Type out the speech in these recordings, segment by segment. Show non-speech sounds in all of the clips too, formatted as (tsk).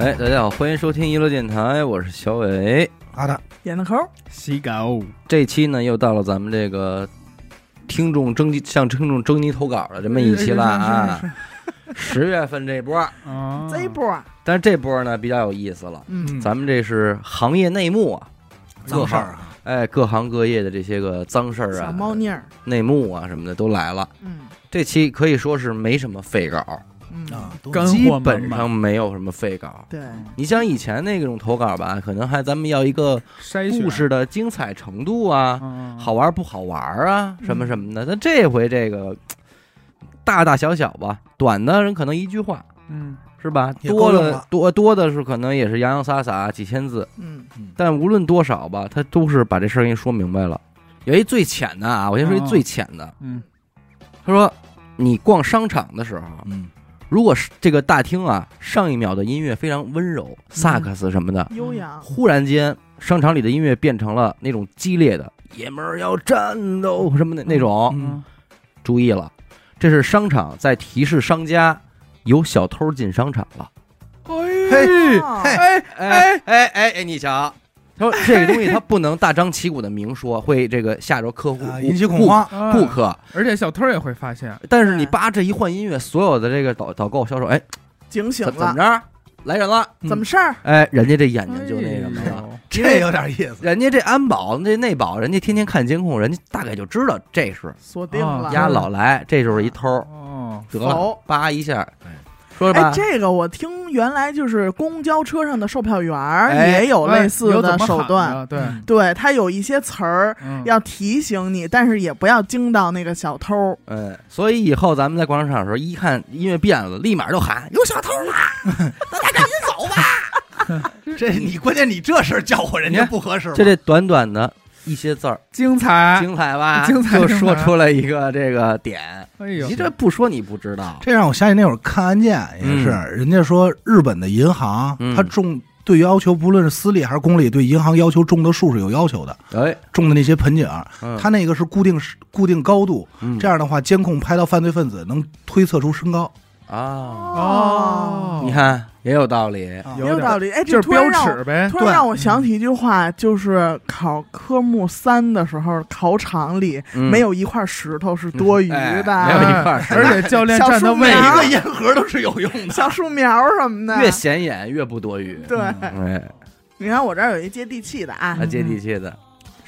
哎，大家好，欢迎收听一乐电台，我是小伟。好的，点的抠，洗狗，这期呢，又到了咱们这个听众征集向听众征集投稿的这么一期了啊。十月份这波，啊这一波，但是这波呢比较有意思了，嗯，咱们这是行业内幕啊，脏事儿啊，哎，各行各业的这些个脏事儿小啊、猫腻儿，内幕啊什么的都来了。嗯。这期可以说是没什么废稿，嗯，啊，都干基本上没有什么废稿。对，你像以前那种投稿吧，可能还咱们要一个筛选故事的精彩程度啊，嗯好玩不好玩啊，什么什么的。但这回这个大大小小吧，短的人可能一句话嗯是吧？多了多多的是可能也是洋洋洒洒几千字，嗯。但无论多少吧，他都是把这事儿给你说明白了。有一最浅的啊，我先说一哦最浅的，嗯。他说你逛商场的时候，嗯，如果是这个大厅啊，上一秒的音乐非常温柔，萨克斯什么的，悠扬，忽然间商场里的音乐变成了那种激烈的“爷们儿要战斗”什么的那种，嗯。注意了，这是商场在提示商家有小偷进商场了。嘿，哦嘿。哎哎哎哎哎，你瞧，他说这个东西他不能大张旗鼓的明说，会这个吓着客户啊，引起恐慌，啊顾客。而且小偷也会发现，但是你叭这一换音乐，所有的这个导导购销售，哎，警醒怎怎么了，着？来人了！怎么事儿？哎，人家这眼睛就那什么了。哎呦这有点意思。人家这安保、这内保，人家天天看监控，人家大概就知道这是锁定了啊，丫老来，这就是一偷，哦，得了否，叭一下哎，说吧哎，，这个我听原来就是公交车上的售票员也有类似的手段，的，对，嗯对他有一些词儿嗯要提醒你，但是也不要惊到那个小偷。嗯，所以以后咱们在广场上的时候，一看音乐变了，立马就喊有小偷啦，(laughs) 大家赶紧走吧。(laughs) 这你关键你这事儿叫唤人家不合适吗？就这短短的一些字儿，精彩，精彩吧？精彩就说出来一个这个点，哎呦。你，这不说你不知道。这让我想起那会儿看案件也是，人家说日本的银行，嗯。它重对要求，不论是私立还是公立，对银行要求种的树是有要求的，哎，种的那些盆景，嗯。它那个是固定固定高度，嗯。这样的话，监控拍到犯罪分子能推测出身高。啊，哦，你看也有道理。也有道理，哎，这就是标突然让我尺呗，突然让我想起一句话，就是考科目三的时候，考场里嗯。没有一块石头是多余哎的，没有一块儿是而且教练小站的位置。每一个烟盒都是有用的。小树苗什么的。越显眼越不多余。对，哎，你看我这儿有一接地气的啊，还接地气的。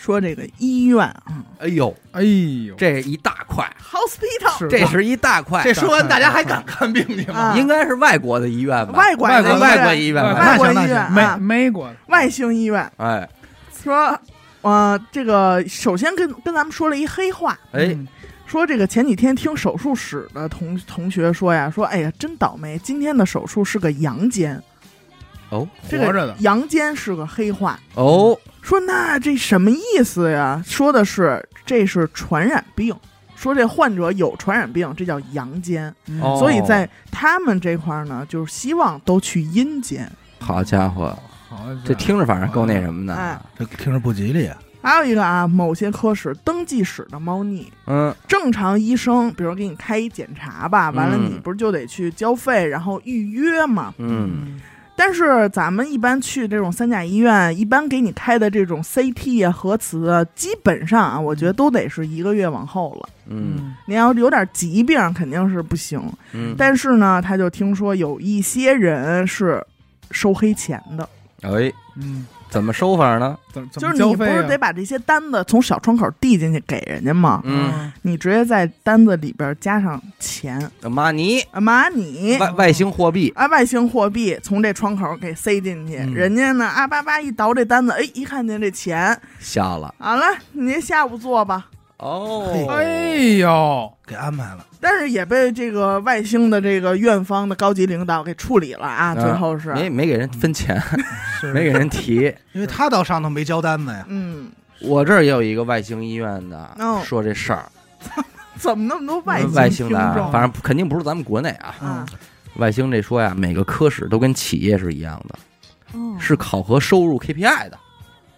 说这个医院啊。哎呦，哎呦，这一大块，，hospital。这是一大块，这说完，大家还敢看病去吗？啊。应该是外国的医院吧？外国的外国外国医院？外国医院美啊，美国，外星医院。哎。说，呃，这个首先跟跟咱们说了一黑话，哎，嗯。说这个前几天听手术室的同同学说呀，说哎呀真倒霉，今天的手术是个阳间，哦这个活着的，阳间是个黑话。哦，说那这什么意思呀？说的是这是传染病，说这患者有传染病，这叫阳间。所以在他们这块儿呢，就是希望都去阴间。好家伙，好，这听着反正够那什么哎的。这听着不吉利啊！还有一个啊，某些科室登记室的猫腻，嗯正常医生，比如给你开一检查吧，完了嗯你不是就得去交费，然后预约吗？嗯，但是咱们一般去这种三甲医院，一般给你开的这种 CT 啊、核磁啊，基本上啊，我觉得都得是一个月往后了。嗯。你要有点疾病，肯定是不行。嗯，但是呢，他就听说有一些人是收黑钱的，哎，嗯，怎么收法呢？怎怎就是你不是得把这些单子从小窗口递进去给人家吗？嗯，你直接在单子里边加上钱，马尼啊，妈你外外星货币，啊，外星货币从这窗口给塞进去，嗯。人家呢啊叭叭一倒这单子，哎，一看见这钱，笑了。好了，您下午做吧。哦，哎呦，给安排了，但是也被这个外星的这个院方的高级领导给处理了啊，最后是，没没给人分钱，是没给人提。(laughs) 因为他到上头没交单子呀。嗯，我这儿也有一个外星医院的哦说这事儿，(laughs) 怎么那么多外星外星的啊，听众反正肯定不是咱们国内啊。啊？外星这说呀，每个科室都跟企业是一样的，哦是考核收入 KPI 的。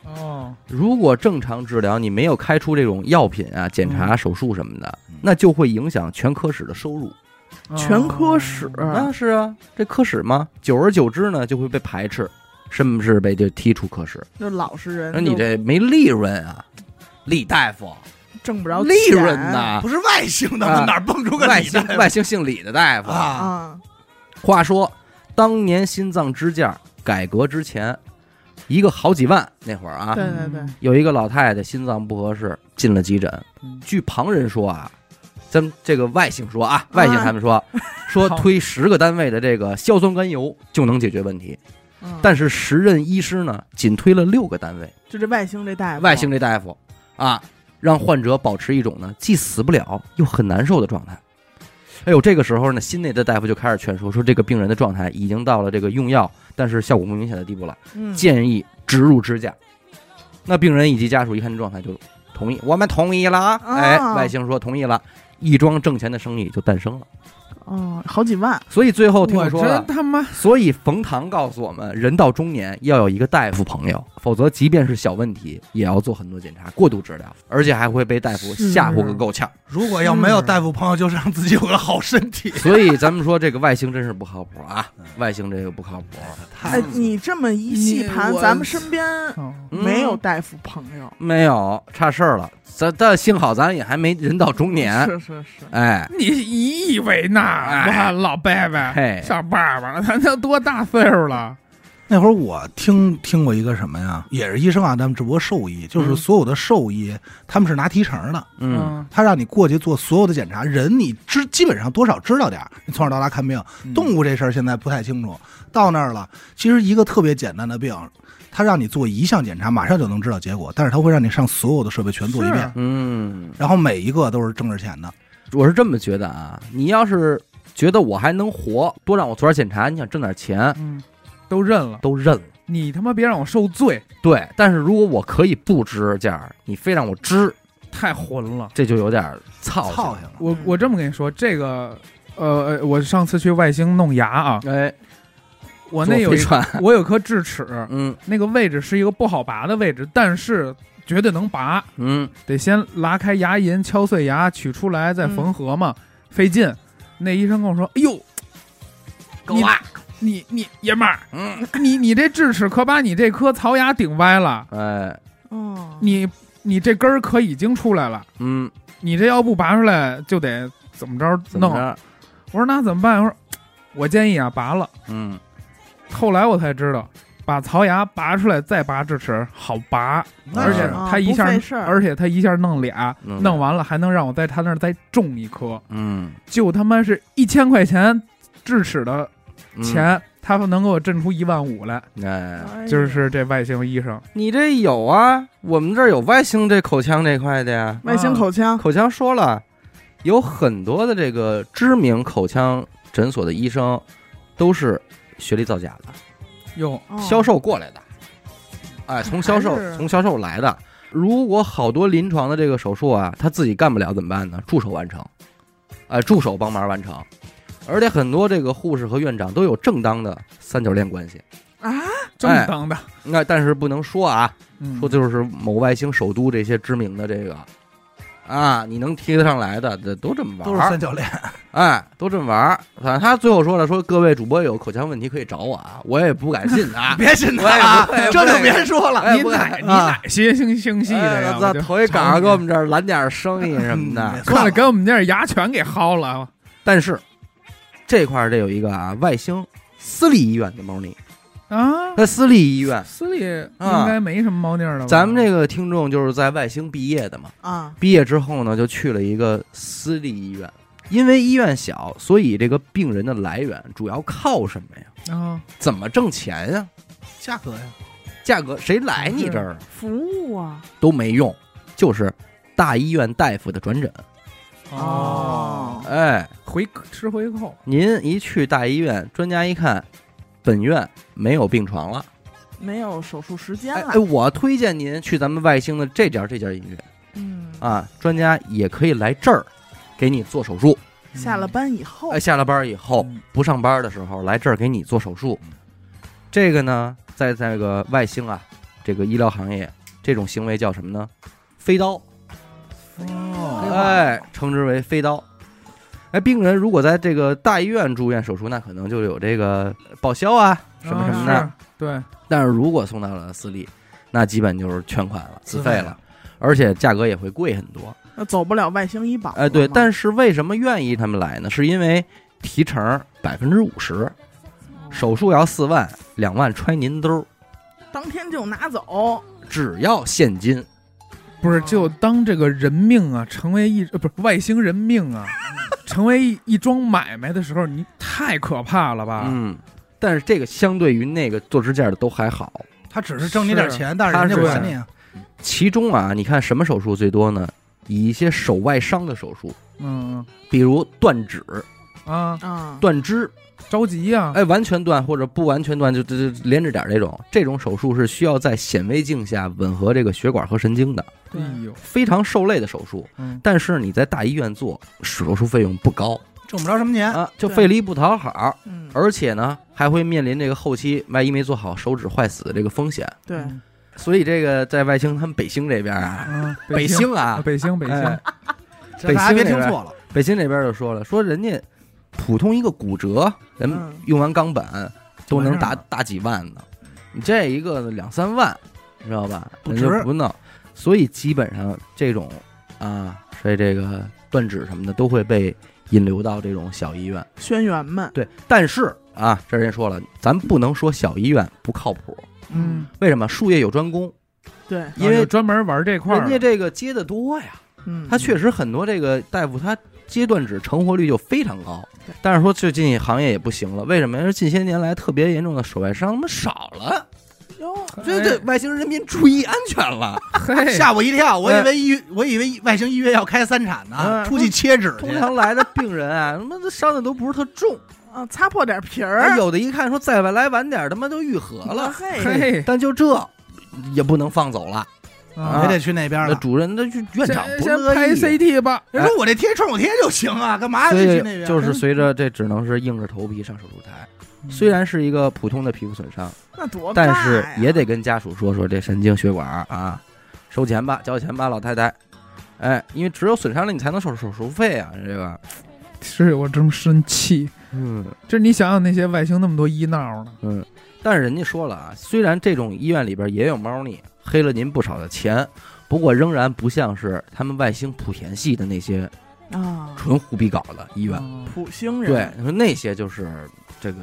哦，如果正常治疗，你没有开出这种药品啊、检查、手术什么的嗯，那就会影响全科室的收入。全科室，啊，是啊，这科室嘛，久而久之呢，就会被排斥，甚至被就踢出科室。那老实人，那你这没利润啊，李大夫，挣不着利润呐不，是外星的啊吗？哪蹦出个外星外星姓李的大夫。啊？啊！话说当年心脏支架改革之前，一个好几万那会儿啊，对对对，有一个老太太心脏不合适，进了急诊。嗯。据旁人说啊，咱们这个外星说啊，外星他们说 (laughs) 说好。推十个单位的这个硝酸甘油就能解决问题，嗯。但是时任医师呢，仅推了六个单位。就这外星这大夫，外星这大夫。啊，让患者保持一种呢既死不了又很难受的状态。哎呦，这个时候呢，心内的大夫就开始劝说，说这个病人的状态已经到了这个用药但是效果不明显的地步了，嗯建议植入支架。那病人以及家属一看这状态就同意，我们同意了啊！啊哎，外星说同意了，一桩挣钱的生意就诞生了。哦，好几万，所以最后听我说了真，他妈所以冯唐告诉我们，人到中年要有一个大夫朋友，否则即便是小问题，也要做很多检查、过度治疗，而且还会被大夫吓唬个够呛。如果要没有大夫朋友，就是让自己有个好身体。所以咱们说这个外星真是不靠谱啊，外星这个不靠谱。哎，你这么一细盘，咱们身边没有大夫朋友，没有差事儿了，咱但幸好咱也还没人到中年，是是是，哎，你以为呢？哎我老伯嘿伯上爸爸了，他都多大岁数了？那会儿我听听过一个什么呀，也是医生啊，他们只不过兽医，就是嗯。所有的兽医他们是拿提成的，嗯，他让你过去做所有的检查，人你知基本上多少知道点儿你从小到大看病，嗯。动物这事儿现在不太清楚。到那儿了，其实一个特别简单的病，他让你做一项检查，马上就能知道结果，但是他会让你上所有的设备全做一遍，嗯，然后每一个都是挣着钱的。我是这么觉得啊，你要是觉得我还能活，多让我做点检查，你想挣点钱，嗯，都认了。都认了。你他妈别让我受罪，对，但是如果我可以不支架儿，你非让我支，太混了。这就有点操操了，我我这么跟你说，这个呃，呃我上次去外星弄牙啊，哎，我那有我有颗智齿，嗯。那个位置是一个不好拔的位置，但是绝对能拔，嗯，得先拉开牙龈，敲碎牙，取出来再缝合嘛，费劲。那医生跟我说：“哎呦，够啊，你你爷们儿，嗯，(laughs) 你你这智齿可把你这颗槽牙顶歪了，哎，哦，你你这根儿可已经出来了，嗯，你这要不拔出来就得怎么着弄。怎么着？我说那怎么办？我说我建议啊拔了。嗯，后来我才知道，把槽牙拔出来再拔智齿好拔，那而且是啊他一下不费事儿而且他一下弄俩，弄弄完了还能让我在他那儿再种一颗，嗯，就他妈是一千块钱智齿的嗯，钱，他们能给我挣出一万五来，哎，就是这外星医生。你这有啊？我们这儿有外星这口腔这块的呀。外星口腔，口腔说了，有很多的这个知名口腔诊所的医生都是学历造假的，哟，哦销售过来的，哎，从销售从销售来的。如果好多临床的这个手术啊，他自己干不了怎么办呢？助手完成，哎，助手帮忙完成。而且很多这个护士和院长都有正当的三角恋关系，啊，正当的，那但是不能说啊，嗯说就是某外星首都这些知名的这个啊，你能提得上来的，这都这么玩儿，都是三角恋，哎，都这么玩儿。反正他最后说了，说各位主播有口腔问题可以找我啊，我也不敢信啊，(laughs) 别信他啊，这就别说了。哎你哪你啊哪些星星系的呀？哎我操我就头一岗上给我们这儿揽点生意什么嗯的没。(laughs) 过来给我们这儿牙全给薅了。但是这块儿这有一个啊，外星私立医院的猫腻，啊，在私立医院，私立应该没什么猫腻儿了吧。咱们这个听众就是在外星毕业的嘛，啊，毕业之后呢，就去了一个私立医院。因为医院小，所以这个病人的来源主要靠什么呀？啊，怎么挣钱呀？价格呀，价格谁来你这儿服务啊，都没用，就是大医院大夫的转诊。哦，哎，回吃回扣，您一去大医院，专家一看，本院没有病床了。没有手术时间了哎哎，，我推荐您去咱们外星的这家这家医院嗯，啊，专家也可以来这儿给你做手术。下了班以后哎，，下了班以后嗯不上班的时候来这儿给你做手术。这个呢，在这个外星啊，这个医疗行业，这种行为叫什么呢？飞刀。哦，哎，称之为飞刀。哎，病人如果在这个大医院住院手术，那可能就有这个报销啊什么什么的。啊对，但是如果送到了私立，那基本就是全款了，自费了费，而且价格也会贵很多。那走不了外星医保。哎，对，但是为什么愿意他们来呢？是因为提成百分之五十，手术要四万，两万揣您兜儿，当天就拿走，只要现金。不是就当这个人命啊，成为一呃不是外星人命啊，(laughs) 成为一一桩买卖的时候，你太可怕了吧？嗯，但是这个相对于那个做支架的都还好。他只是挣你点钱，但是人家他是不管你啊。其中啊，你看什么手术最多呢？以一些手外伤的手术，嗯比如断指、嗯啊，啊，断肢，着急呀，哎，完全断或者不完全断，就就就连着点儿这种，这种手术是需要在显微镜下吻合这个血管和神经的，哎呦，非常受累的手术。嗯，但是你在大医院做，手术费用不高。挣不着什么钱，啊，就费力不讨好，嗯，而且呢还会面临这个后期万一没做好手指坏死的这个风险。对，嗯所以这个在外星他们北星这边啊，啊，北京。星啊，北星北星哎，这大家别听错了。北星这边就说了，说人家普通一个骨折，人嗯。用完钢板都能打大几万呢，你这一个两三万，你知道吧？人不值。不弄，所以基本上这种啊，所以这个断指什么的都会被引流到这种小医院。轩辕们，对，但是啊，这人说了，咱不能说小医院不靠谱，嗯，为什么？术业有专攻，对，因为专门玩这块人家这个接的多呀。嗯，他确实很多这个大夫他接断指成活率就非常高，但是说最近行业也不行了，为什么？因为近些年来特别严重的手外伤他妈少了，哟，这这外星人民注意安全了。(laughs) 吓我一跳，我以为医，我以为外星医院要开三产呢，嗯出去切指通。常来的病人啊，他妈的伤的都不是特重，(laughs) 啊，擦破点皮哎儿，有的一看说再来晚点，他妈都愈合了，嘿，嘿，但就这也不能放走了。啊也得去那边了。那主任那去院长先不乐先拍。CT 吧，人说我这贴创口贴就行啊，干嘛得去那边？就是随着这只能是硬着头皮上手术台，嗯虽然是一个普通的皮肤损伤，那多但是也得跟家属说说这神经血管啊，收钱吧，交钱吧，老太太。哎，因为只有损伤了，你才能收手术费啊，这个。是我真生气。嗯这你想想那些外星那么多医闹呢，嗯，但是人家说了啊，虽然这种医院里边也有猫腻，黑了您不少的钱，不过仍然不像是他们外星莆田系的那些啊，纯胡逼搞的医院。啊普星人，对，你说那些就是这个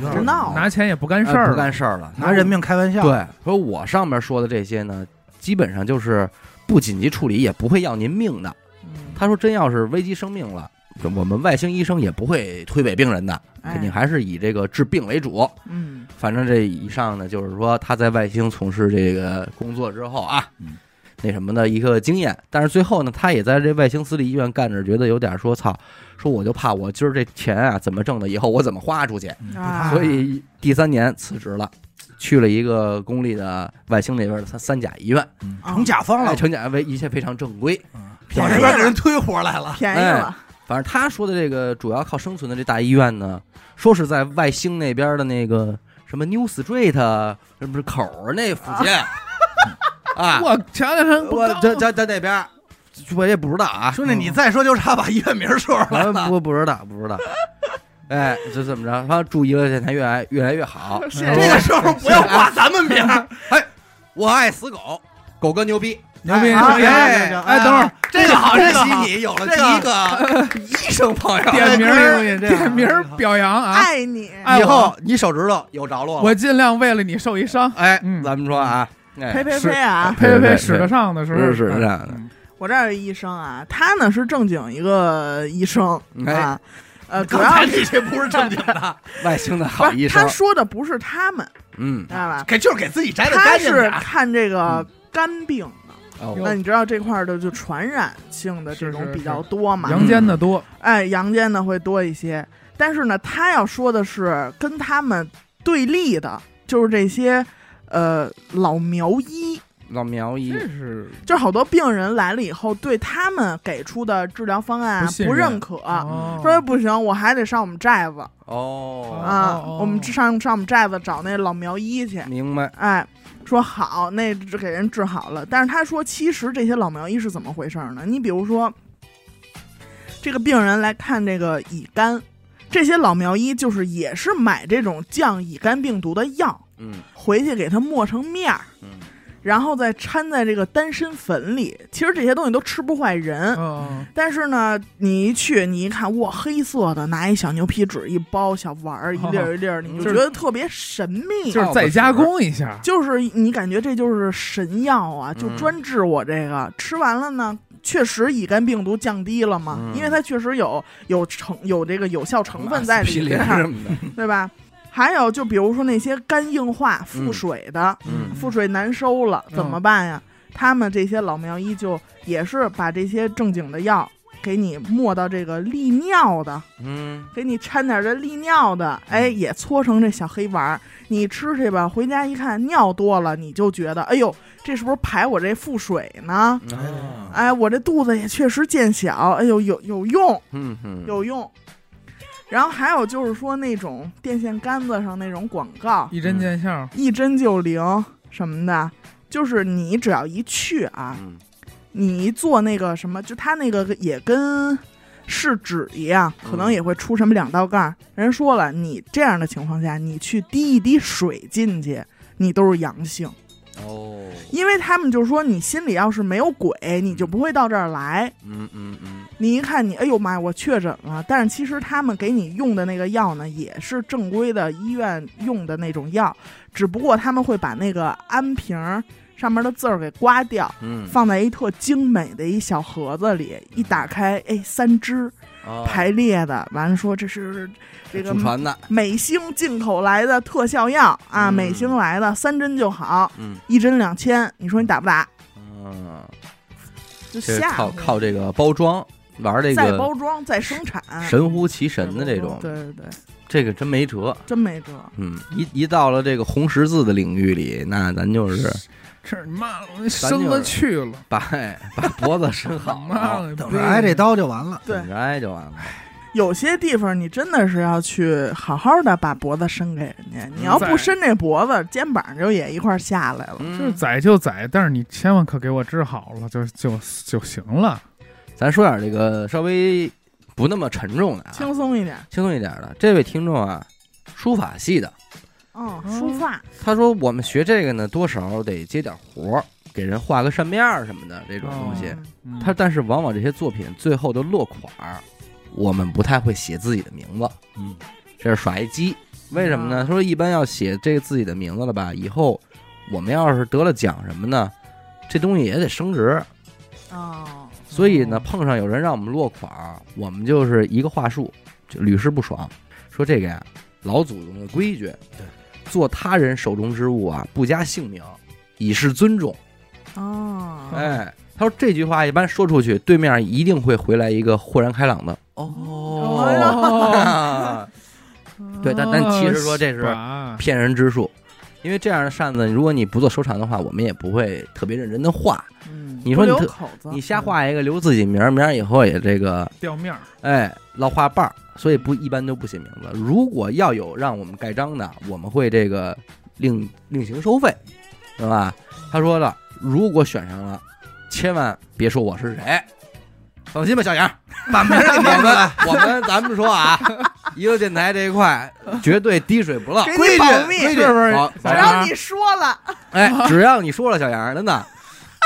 有点闹拿钱也不干事儿，哎不干事儿了，拿人命开玩笑。，对，说我上面说的这些呢，基本上就是不紧急处理，也不会要您命的。嗯，他说，真要是危及生命了，我们外星医生也不会推诿病人的，哎。肯定还是以这个治病为主。嗯，反正这以上呢，就是说他在外星从事这个工作之后啊，嗯。那什么的一个经验。但是最后呢，他也在这外星私立医院干着，觉得有点说操，说我就怕我今儿这钱啊怎么挣的，以后我怎么花出去。啊。所以第三年辞职了，去了一个公立的外星那边的三三甲医院，嗯。成甲方了。哎，，成甲为一切非常正规。往这边给人推活来了。便宜了，反正他说的这个主要靠生存的这大医院呢，说是在外星那边的那个什么 New Street 是不是口儿那附近啊？(laughs) 我瞧瞧人不高我在在在那边，我也不知道啊，兄弟，你再说就差把医院名说出来啊了。不不知道不知道。哎，这怎么着，他注意了，现在越来越来越好。(laughs) 这个时候不要挂咱们名儿，(laughs) 哎，我爱死狗，狗哥牛逼，牛逼！哎牛逼。哎哎哎，等会儿这个好，这个好。恭喜你有了第一个医生朋友。点名哎儿点名儿表扬啊！爱你，哎以后你手指头有着落了，我尽量为了你受一伤，哎，嗯。咱们说啊，哎。呸呸呸啊！呸呸呸，使得上的时候。是是这样的。嗯我这儿有医生啊，他呢是正经一个医生哎。啊，呃，主刚要才那些不是正经的，(laughs) 外星的好医生。他，说的不是他们，嗯。知，道吧？给就是给自己摘的他是干净点儿。看这个肝病的，哦。那你知道这块儿的就传染性的这种比较多嘛？阳间的多，哎，阳间的会多一些，但是呢，他要说的是跟他们对立的，就是这些呃老苗医，老苗医。这是。就是好多病人来了以后，对他们给出的治疗方案不认可，哦。说不行，我还得上我们寨子。哦，啊，哦我们上上我们寨子找那老苗医去，明白，哎。说好，那给人治好了。但是他说，其实这些老苗医是怎么回事呢？你比如说，这个病人来看这个乙肝，这些老苗医就是也是买这种降乙肝病毒的药，嗯回去给它磨成面儿，嗯然后再掺在这个丹参粉里。其实这些东西都吃不坏人，嗯，但是呢，你一去你一看，哇，黑色的，拿一小牛皮纸一包，小丸儿一粒儿一粒儿，你就就是觉得特别神秘。就是再加工一下，就是你感觉这就是神药啊，就嗯专治我这个。吃完了呢，确实乙肝病毒降低了嘛，嗯因为它确实有有成有这个有效成分在里边，什么的，对吧？还有就比如说那些肝硬化、腹水的，嗯腹水难收了嗯怎么办呀？他们这些老苗医就也是把这些正经的药给你抹到这个利尿的，嗯给你掺点这利尿的，哎，也搓成这小黑丸儿，你吃去吧。回家一看尿多了，你就觉得，哎呦，这是不是排我这腹水呢？啊哎，我这肚子也确实见小，哎呦，有有用，嗯嗯有用。然后还有就是说那种电线杆子上那种广告，一针见效，一针就灵什么的，就是你只要一去啊，嗯。你一做那个什么，就他那个也跟试纸一样，可能嗯。也会出什么两道杠。人说了，你这样的情况下，你去滴一滴水进去，你都是阳性，哦，因为他们就说你心里要是没有鬼，你就不会到这儿来。嗯嗯嗯你一看你，哎呦妈呀，我确诊了。但是其实他们给你用的那个药呢，也是正规的医院用的那种药，只不过他们会把那个安瓶儿上面的字儿给刮掉，嗯，放在一特精美的一小盒子里，一打开，哎，三支哦。排列的，完了说这是这个美星进口来的特效药啊，嗯。美星来的，三针就好，嗯。一针两千，你说你打不打？嗯，就这是吓靠靠这个包装玩这个再包装再生产，神乎其神的这种，对对对，这个真没辙。真没辙。嗯，一一到了这个红十字的领域里，那咱就是这你妈生了去了，把哎把脖子伸好 (laughs) 了，等着挨这刀就完了。对等着挨就完了。有些地方你真的是要去好好的把脖子伸给人家，你要不伸这脖子，肩膀就也一块下来了。就是嗯，宰就宰，但是你千万可给我治好了，就就就行了。咱说点这个稍微不那么沉重的啊，轻松一点，轻松一点的。这位听众啊，书法系的，哦，书法，他说我们学这个呢，多少得接点活儿，给人画个扇面儿什么的这种东西。他但是往往这些作品最后的落款儿，我们不太会写自己的名字，嗯，这是耍一鸡。为什么呢？啊他说一般要写这个自己的名字了吧，以后我们要是得了奖什么呢，这东西也得升值。哦，所以呢，碰上有人让我们落款儿，我们就是一个话术，就屡试不爽。说这个呀，老祖宗的规矩，对，做他人手中之物啊，不加姓名，以示尊重。哦，哎，他说这句话一般说出去，对面一定会回来一个豁然开朗的哦，(laughs) 对但但其实说这是 (laughs) 啊骗人之术。因为这样的扇子，如果你不做收藏的话，我们也不会特别认真的画。嗯，你说你你瞎画一个，留自己名儿，名儿以后也这个掉面儿，哎，落画瓣儿，所以不一般都不写名字。如果要有让我们盖章的，我们会这个另另行收费，对吧？他说了，如果选上了，千万别说我是谁，放心吧，小杨，(laughs) 把名儿给我念出来们。我们咱们说啊，一个电台这一块绝对滴水不漏，给规矩你保密，规矩是不是？只要你说了，哎，只要你说了，小杨，真的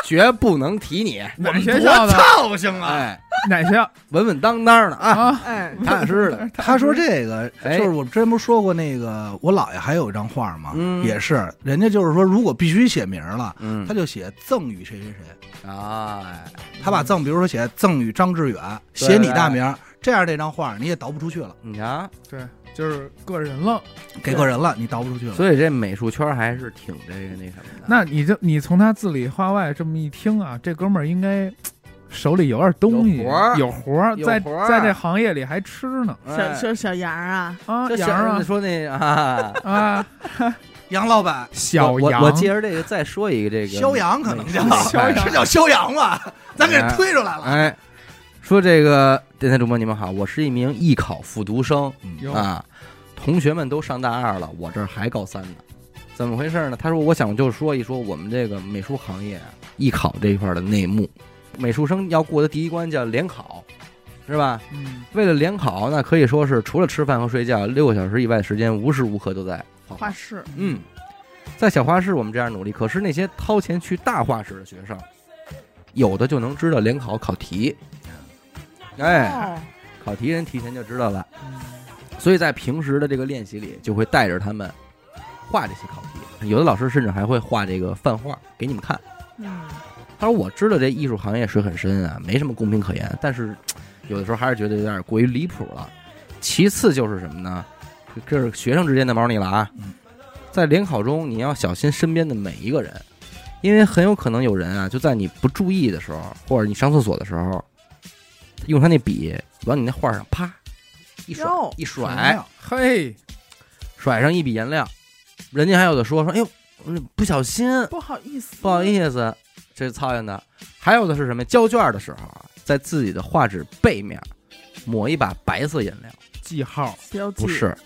绝不能提你，(laughs) 我们学校的？操性啊！哎，(laughs) 哪学校稳稳当当的啊，啊？哎，踏踏实实的，他说这个哎就是我之前不是说过那个我姥爷还有一张画吗？嗯也是人家就是说，如果必须写名了，嗯他，就写赠与谁谁谁，哎，他把赠，比如说写赠与张志远，写你大名，这样这张画你也倒不出去了，你瞧。对，就是个人了。给个人了，你倒不出去了。所以这美术圈还是挺这个那什么的。那你就你从他字里话外这么一听啊，这哥们儿应该手里有点东西，有活儿有活儿，在在这行业里还吃呢小哎小小杨啊，啊，这杨啊说那啊，啊，(laughs) 杨老板，小杨，我我借着这个再说一个这个肖阳可能叫是叫肖阳吧？咱给推出来了。哎，说这个电台主播你们好，我是一名艺考复读生。有啊，同学们都上大二了，我这儿还高三呢，怎么回事呢？他说我想就说一说我们这个美术行业啊艺考这一块的内幕，美术生要过的第一关叫联考，是吧？嗯，为了联考，那可以说是除了吃饭和睡觉，六个小时以外的时间无时无刻都在画画。室，嗯，在小画室我们这样努力，可是那些掏钱去大画室的学生，有的就能知道联考考题，哎，哦，考题人提前就知道了，所以在平时的这个练习里，就会带着他们画这些考题。有的老师甚至还会画这个范画给你们看。嗯，他说：“我知道这艺术行业水很深啊，没什么公平可言，但是 (tsk) 有的时候还是觉得有点过于离谱了。其次就是什么呢？这是学生之间的猫腻了啊嗯！在联考中，你要小心身边的每一个人，因为很有可能有人啊，就在你不注意的时候，或者你上厕所的时候，用他那笔往你那画上啪一甩哟一甩，哎嘿，甩上一笔颜料，人家还有的说说，哎呦，嗯不小心，不好意思，不好意思，这是操心的。还有的是什么？交卷的时候啊，在自己的画纸背面抹一把白色颜料，记号，标记不是，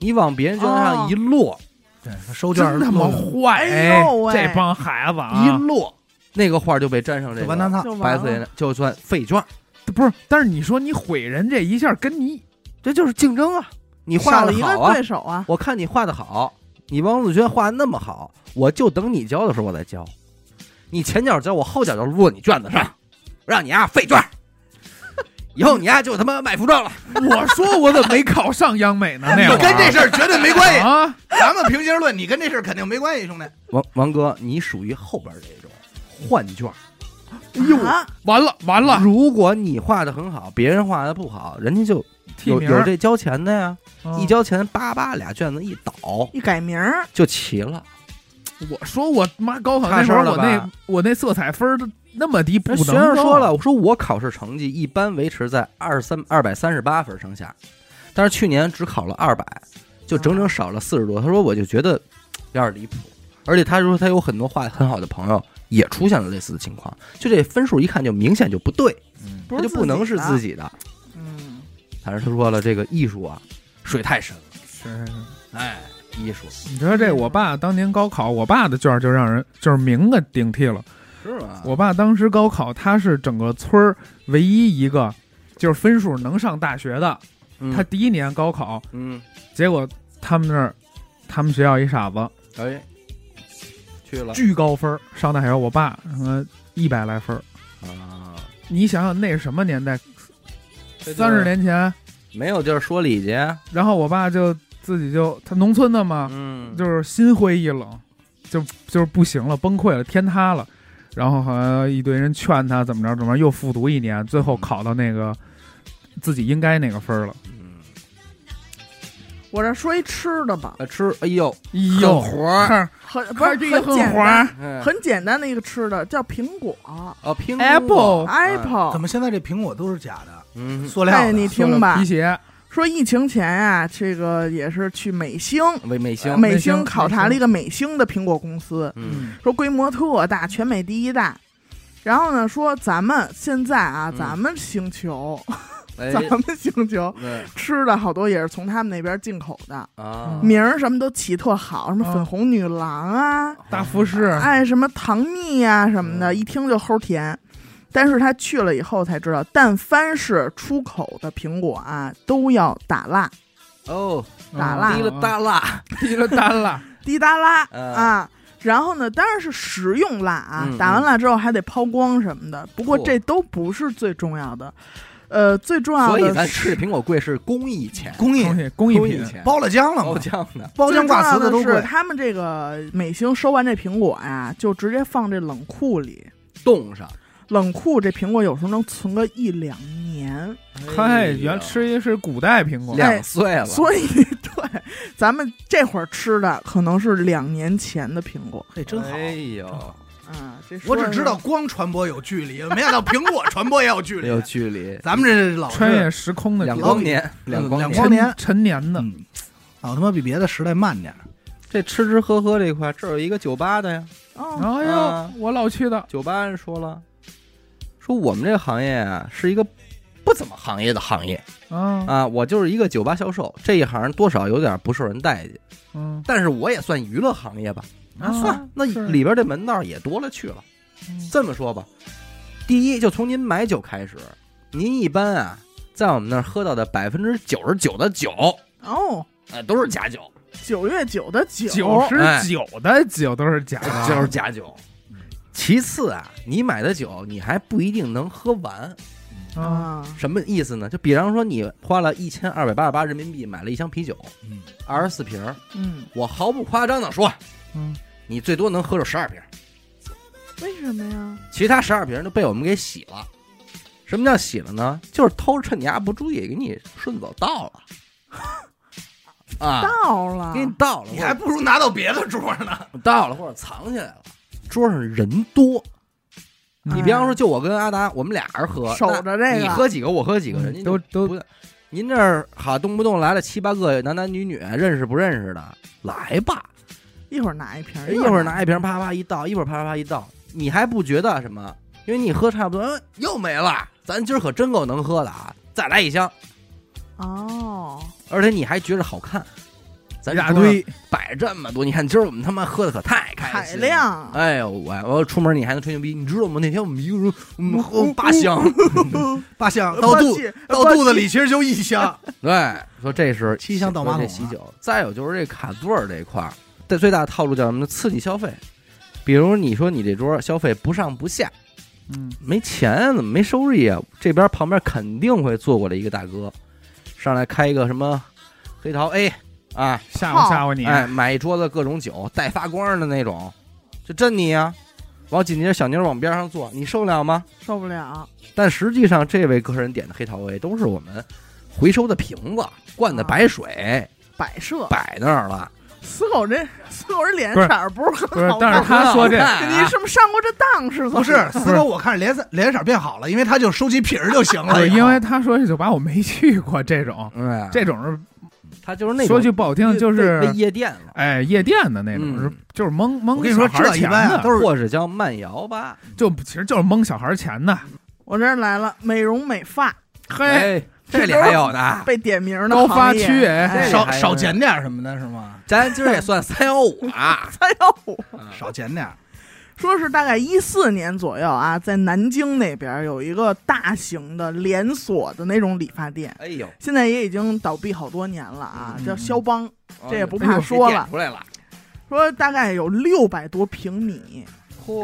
你往别人卷子上一落，对，他收卷儿真他妈漏坏！哎呦喂这帮孩子啊一啊，落，那个画就被粘上这个就完蛋套，就白色颜料，就算废卷。不是？但是你说你毁人这一下，跟你这就是竞争啊！你画少了一个的好啊，对手啊，我看你画的好，你王子轩画的那么好，我就等你交的时候我再交。你前脚交，我后脚就落你卷子上，让你啊废卷。以后你丫就他妈卖服装了。我说我怎么没考上央美呢？(laughs) 那你会儿跟这事儿绝对没关系。啊，咱们平心而论，你跟这事儿肯定没关系，兄弟。王王哥，你属于后边这种换卷。哎呦，完了完了，如果你画的很好，别人画的不好，人家就有有这交钱的呀。嗯一交钱，叭叭俩卷子一倒一改名儿，就齐了。我说我妈高考差那会儿，事儿了吧我那我那色彩分儿都那么低，不能学生说了，我说我考试成绩一般维持在二三二百三十八分上下，但是去年只考了二百，就整整少了四十多。他说我就觉得有点离谱，而且他说他有很多画的很好的朋友也出现了类似的情况，就这分数一看就明显就不对，他就不能是自己己的。嗯，反正他说了，这个艺术啊，水太深了，是是是哎，艺术你知道这？我爸当年高考，我爸的卷儿就让人就是名个顶替了。是吗？我爸当时高考，他是整个村儿唯一一个就是分数能上大学的。嗯他第一年高考，嗯，结果他们那儿，他们学校一傻子哎，去了巨高分儿上大学，我爸什么一百来分儿。啊，你想想那是什么年代？三十年前，没有地儿说理去，然后我爸就自己就他农村的嘛，嗯，就是心灰意冷，就就是不行了，崩溃了，天塌了。然后好像一堆人劝他怎么着怎么着，又复读一年，最后考到那个自己应该那个分儿了。嗯，我这说一吃的吧，啊吃，哎呦，哎呦，活儿，看很不是这个很简单，嗯。很简单的一个吃的，叫苹果。哦，苹果。Apple 哎 apple 怎。么现在这苹果都是假的，嗯，塑料的？哎，你听吧。皮，鞋，说疫情前啊，这个也是去美星，美美星，美美星星考察了一个美星的苹果公司，嗯，说规模特大，全美第一大。然后呢，说咱们现在啊，嗯。咱们星球，(laughs) 哎。咱，们星球对。吃的好多也是从他们那边进口的，啊，名儿什么都起特好，什么啊粉红女郎啊，大服饰，哎，什么糖蜜呀、什么的，嗯。一听就齁甜。但是他去了以后才知道，但凡是出口的苹果啊，都要打蜡，哦，打蜡。滴了哒蜡，(laughs) 滴了哒蜡，(laughs) 滴哒蜡嗯。啊。然后呢，当然是食用蜡啊，嗯打完蜡之后还得抛光什么的。不过这都不是最重要的，呃，最重要的所以咱吃这苹果贵是工艺钱，工艺工艺品，工艺钱，包了浆了包，浆的，包浆挂瓷的都贵。他们这个美星收完这苹果呀，就直接放这冷库里。冻上，冷库这苹果有时候能存个一两年，嗨，原吃一是古代苹果，两岁了，所以对咱们这会儿吃的可能是两年前的苹果。嘿真好。哎呦，啊，这我只知道光传播有距离，没想到苹果传播也有距离。有距离，咱们这老穿越，时空的两光年，两光年。两光。年。陈陈年的，嗯，老他妈比别的时代慢点儿。这吃吃喝喝这一块，这儿有一个酒吧的呀，哦，哎啊。呦，我老去的，酒吧人说了，说我们这个行业啊是一个不怎么行业的行业啊，啊，我就是一个酒吧销售，这一行多少有点不受人待见，嗯，但是我也算娱乐行业吧，啊算那里边这门道也多了去了。嗯这么说吧，第一，就从您买酒开始，您一般啊在我们那儿喝到的百分之九十九的酒，哦，哎，都是假酒，九月九的酒，九十九的酒都是假的，就是假酒。其次啊，你买的酒你还不一定能喝完，啊，啊，什么意思呢？就比方说你花了一千二百八十八人民币买了一箱啤酒，嗯，二十四瓶儿，嗯，我毫不夸张的说，嗯，你最多能喝着十二瓶，为什么呀？其他十二瓶都被我们给洗了。什么叫洗了呢？就是偷着趁你丫不注意，给你顺走倒了，啊，倒了，给你倒了，你还不如拿到别的桌呢。倒了或者藏起来了。桌上人多，你比方说，就我跟阿达，我们俩人喝，守着这个你喝几个，我喝几个，嗯人家都都不。您这儿好动不动来了七八个男男女女，认识不认识的，来吧，一会儿拿一瓶，一会儿拿一瓶，啪啪一倒，一会儿啪啪啪一倒，你还不觉得什么？因为你喝差不多，嗯，又没了。咱今儿可真够能喝的啊！再来一箱，哦，而且你还觉着好看。咱一大堆，摆这么多，你看今儿我们他妈喝的可太开海心了。量，哎呦，我我出门你还能吹牛逼，你知道吗？那天我们一个人我们喝八箱，(laughs) 八箱到肚到肚子里，其实就一箱。(laughs) 对，说这是七箱倒马桶啊这喜酒。再有就是这卡座这一块儿，这最大的套路叫什么呢？刺激消费。比如你说你这桌消费不上不下，嗯，没钱啊，怎么没收益啊？这边旁边肯定会坐过来一个大哥，上来开一个什么黑桃 A 啊，吓唬吓唬你，哎，买一桌子各种酒，带发光的那种，就震你呀。然后紧接着小妞往边上坐，你受了吗？受不了，但实际上，这位客人点的黑桃 A 都是我们回收的瓶子、灌的白水。摆设。摆那儿了。死狗这死狗这脸色儿不是很好，但是他说这啊。你是不是上过这当是？怎么不是。死狗，我看脸色脸色变好了，因为他就收集瓶儿就行了。对，因为他说这酒吧我没去过这种，嗯，这种是他就是那种说句不好听，就是夜店了，哎夜店的那种，嗯是就是蒙蒙我跟你说小孩这一钱的，般啊都是或者叫慢摇吧。就其实就是蒙小孩钱的。我这儿来了，美容美发嘿，哎，这里还有呢，被点名的高发区哎哎，少少捡点什么的，是吗？咱今儿也算三幺五啊。(laughs) 三幺五，少捡点儿。说是大概一四年左右啊，在南京那边有一个大型的连锁的那种理发店，哎呦，现在也已经倒闭好多年了啊，嗯。叫肖邦。这也不怕说了。给点出来了。说大概有六百多平米，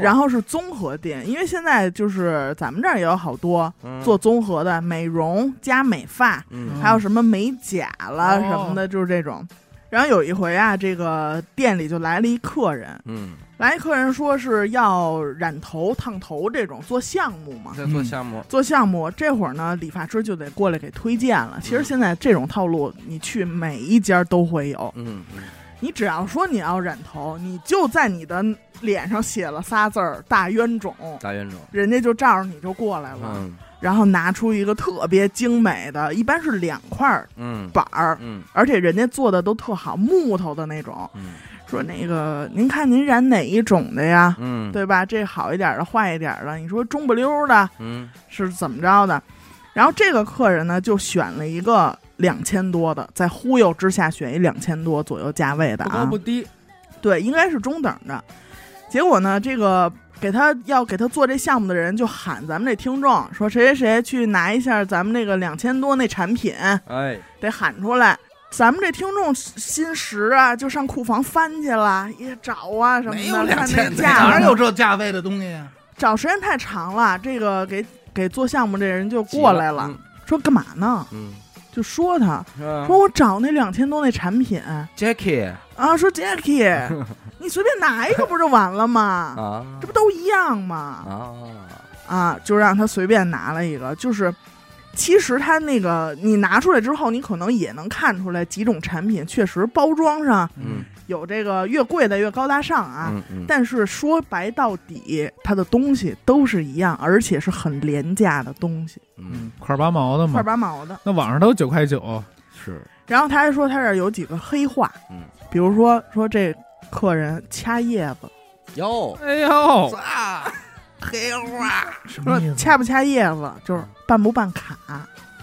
然后后是综合店，因为现在就是咱们这儿也有好多做综合的美容加美发，嗯。还有什么美甲啦哦。什么的，就是这种。然后有一回啊，这个店里就来了一客人，嗯，来一客人说是要染头、烫头这种做项目嘛，在做项目，做项目这会儿呢，理发师就得过来给推荐了。其实现在这种套路，你去每一家都会有。嗯嗯。你只要说你要染头，你就在你的脸上写了仨字儿“大冤种大冤种”，，人家就照着你就过来了，嗯。然后拿出一个特别精美的，一般是两块儿嗯。板儿，嗯。而且人家做的都特好，木头的那种。嗯说那个，您看您染哪一种的呀？嗯，对吧？这好一点的，坏一点的。你说中不溜的嗯是怎么着的？然后这个客人呢，就选了一个两千多的，在忽悠之下选一两千多左右价位的不高啊，不低，对，应该是中等的。结果呢，这个给他要给他做这项目的人就喊咱们这听众说谁谁谁去拿一下咱们那个两千多那产品，哎得喊出来。咱们这听众心实啊，就上库房翻去了，也找啊什么没有的，看2000的那价哪格有这价位的东西呀？找时间太长了，这个给给做项目这人就过来了，说干嘛呢？嗯，就说他嗯说我找那两千多那产品，Jackie 啊，说 Jackie，(laughs) 你随便拿一个不就完了吗？啊这不都一样吗？啊，啊，就让他随便拿了一个，就是。其实他那个你拿出来之后，你可能也能看出来几种产品确实包装上嗯。有这个越贵的越高大上啊，嗯嗯，但是说白到底，它的东西都是一样，而且是很廉价的东西，嗯。块八毛的嘛。块嘛，八毛的。那网上都九块九，是，然后他还说他这有几个黑话，嗯，比如说说这客人掐叶子，哟，哎呦，啊，黑话说什么？掐不掐叶子就是办不办卡。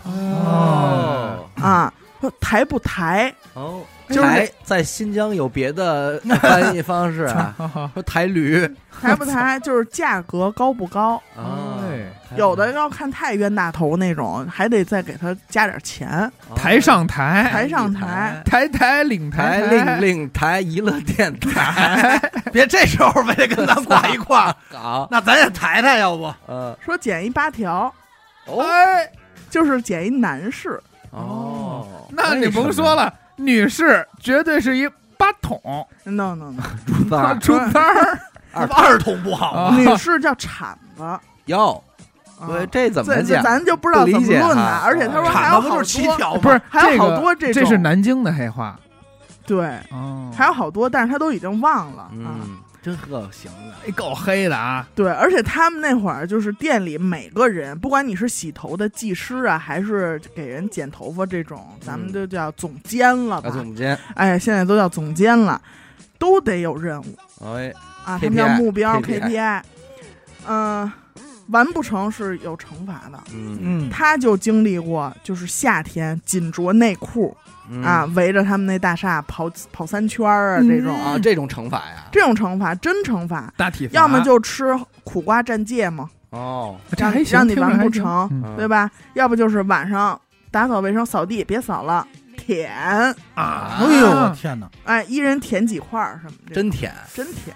哦。啊，说抬不抬，哦，就是台在新疆有别的翻译方式 (laughs) 说抬驴。抬不抬 (laughs) 就是价格高不高，啊哎，有的要看太冤大头那种，还得再给他加点钱。抬上台，台。上台。抬抬领台。台令令台娱乐电台，(laughs) 别这时候非得跟咱挂一块儿，好，那咱也抬抬，要不？嗯，说捡一八条，哦哎，就是捡一男士，哦，那你甭说了，女士绝对是一八筒 no no no，猪三儿 (laughs) 出三儿，(laughs) 二筒不好吗？啊女士叫铲子。(laughs) 哟，啊对，这怎么讲？咱就不知道怎么论的，不理解而且他说还铲有好子不就是七多，条吗？不是，还有好个多这种这是南京的黑话对，哦，还有好多，但是他都已经忘了啊。嗯，真够行的，哎够黑的啊，对，而且他们那会儿就是店里每个人，不管你是洗头的技师啊，还是给人剪头发这种，咱们嗯。就叫总监了吧？啊，？总监，哎，现在都叫总监了，都得有任务。哎，啊，他们叫目标 KPI KPI，嗯、完不成是有惩罚的。嗯。嗯，他就经历过，就是夏天紧着内裤嗯。啊，围着他们那大厦跑跑三圈儿啊，这种、啊，这种惩罚呀，这种惩罚真惩罚，大体罚。要么就吃苦瓜蘸芥末，哦，让这还行让你完听着还行不成，嗯对吧？要不就是晚上打扫卫生、扫地，别扫了，舔，啊，哎呦我天哪！哎，一人舔几块儿什么的，真舔，真舔。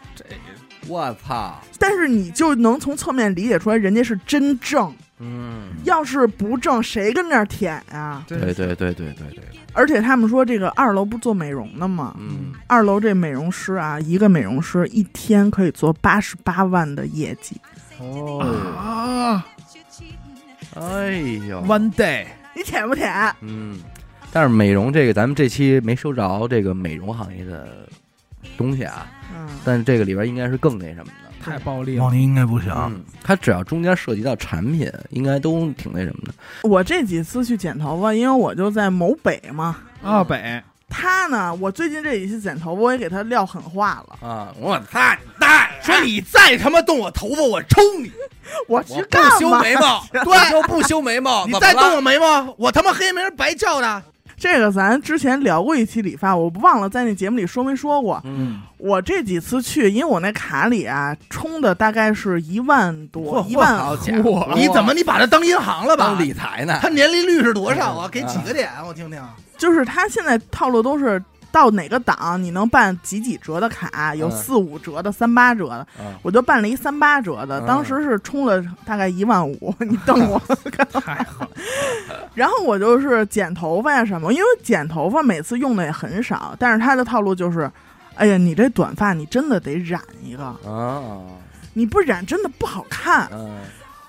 我操，但是你就能从侧面理解出来，人家是真正。嗯，要是不正，谁跟那儿舔呀？对。对对对对对对，而且他们说这个二楼不做美容的吗？嗯，二楼这美容师啊，一个美容师一天可以做八十八万的业绩。哦，啊。哎呦，，one day，你舔不舔？嗯，但是美容这个，咱们这期没收着这个美容行业的东西啊，嗯，但这个里边应该是更那什么的。太暴力了，猫腻应该不行，嗯，它只要中间涉及到产品，应该都挺那什么的。我这几次去剪头发，因为我就在某北嘛。啊北，他呢，我最近这几次剪头发，我也给他撂狠话了。啊，我操你大爷！说你再他妈动我头发，我抽你！(laughs) 我去我不干嘛？修眉毛，对，就不修眉毛，(laughs) 你再动我眉毛，我他妈黑名白叫的。这个咱之前聊过一期理发，我不忘了在那节目里说没说过。嗯，我这几次去，因为我那卡里啊充的大概是一万多，一万好家伙，你怎么你把它当银行了吧当？理财呢？它年利率是多少啊？嗯给几个点？我听听。就是他现在套路都是到哪个档你能办几几折的卡，有嗯。四五折的、三八折的，啊我就办了一三八折的，嗯。当时是充了大概一万五，(laughs) 你瞪我。太狠，然后我就是剪头发呀什么，因为剪头发每次用的也很少，但是他的套路就是，哎呀，你这短发你真的得染一个，啊，你不染真的不好看。嗯，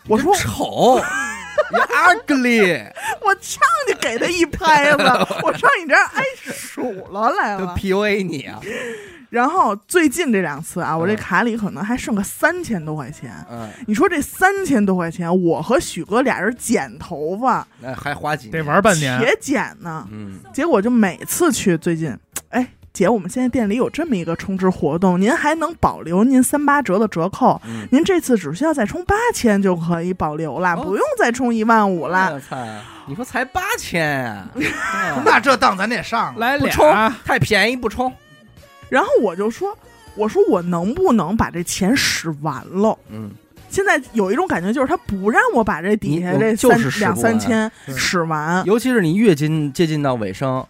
我说丑，你 (laughs) ugly，(laughs) 我上去给他一拍子，(laughs) 我上你这儿挨数了来就了。PUA 你啊，然后最近这两次啊，我这嗯。卡里可能还剩个三千多块钱。嗯，你说这三千多块钱，我和许哥俩人剪头发，那还花几得年玩半年，且剪呢。嗯，结果就每次去，最近，哎，姐，我们现在店里有这么一个充值活动，您还能保留您三八折的折扣。嗯您这次只需要再充八千就可以保留了，哦不用再充一万五了。我操，你说才八千呀？(laughs) 啊那这当咱得上了。来不充俩，太便宜不充，然后我就说，我说我能不能把这钱使完了？嗯，现在有一种感觉，就是他不让我把这底下这三就是两三千使完，尤其是你越近接近到尾声，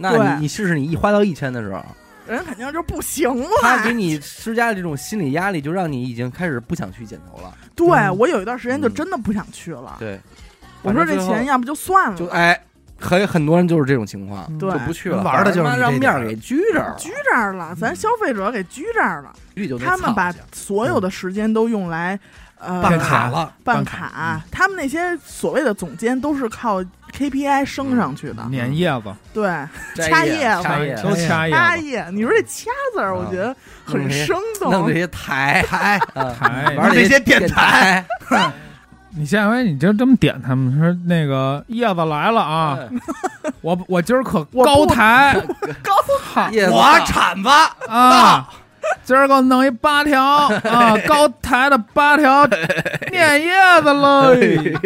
那你你试试你一花到一千的时候，人肯定就不行了。他给你施加的这种心理压力，就让你已经开始不想去剪头了。对嗯我有一段时间就嗯真的不想去了。对，我说这钱要不就算了，就哎，很很多人就是这种情况，就不去了，玩的就是让面儿给拘这儿了，拘这儿了，咱消费者给拘这儿了。他们把所有的时间都用来呃办办卡了，办办卡，他们那些所谓的总监都是靠 KPI 升上去的，碾叶子，对，掐叶子掐叶都掐叶子，掐叶。你说这掐字儿，我觉得很生动。弄这。些台 (laughs) 台啊。台玩这些电电台，(laughs) (laughs) 你下回你就这么点他们说那个叶子来了啊，嗯。我我今儿可高抬高哈叶子我铲子啊，今儿给我弄一八条啊，高抬的八条碾叶子嘞，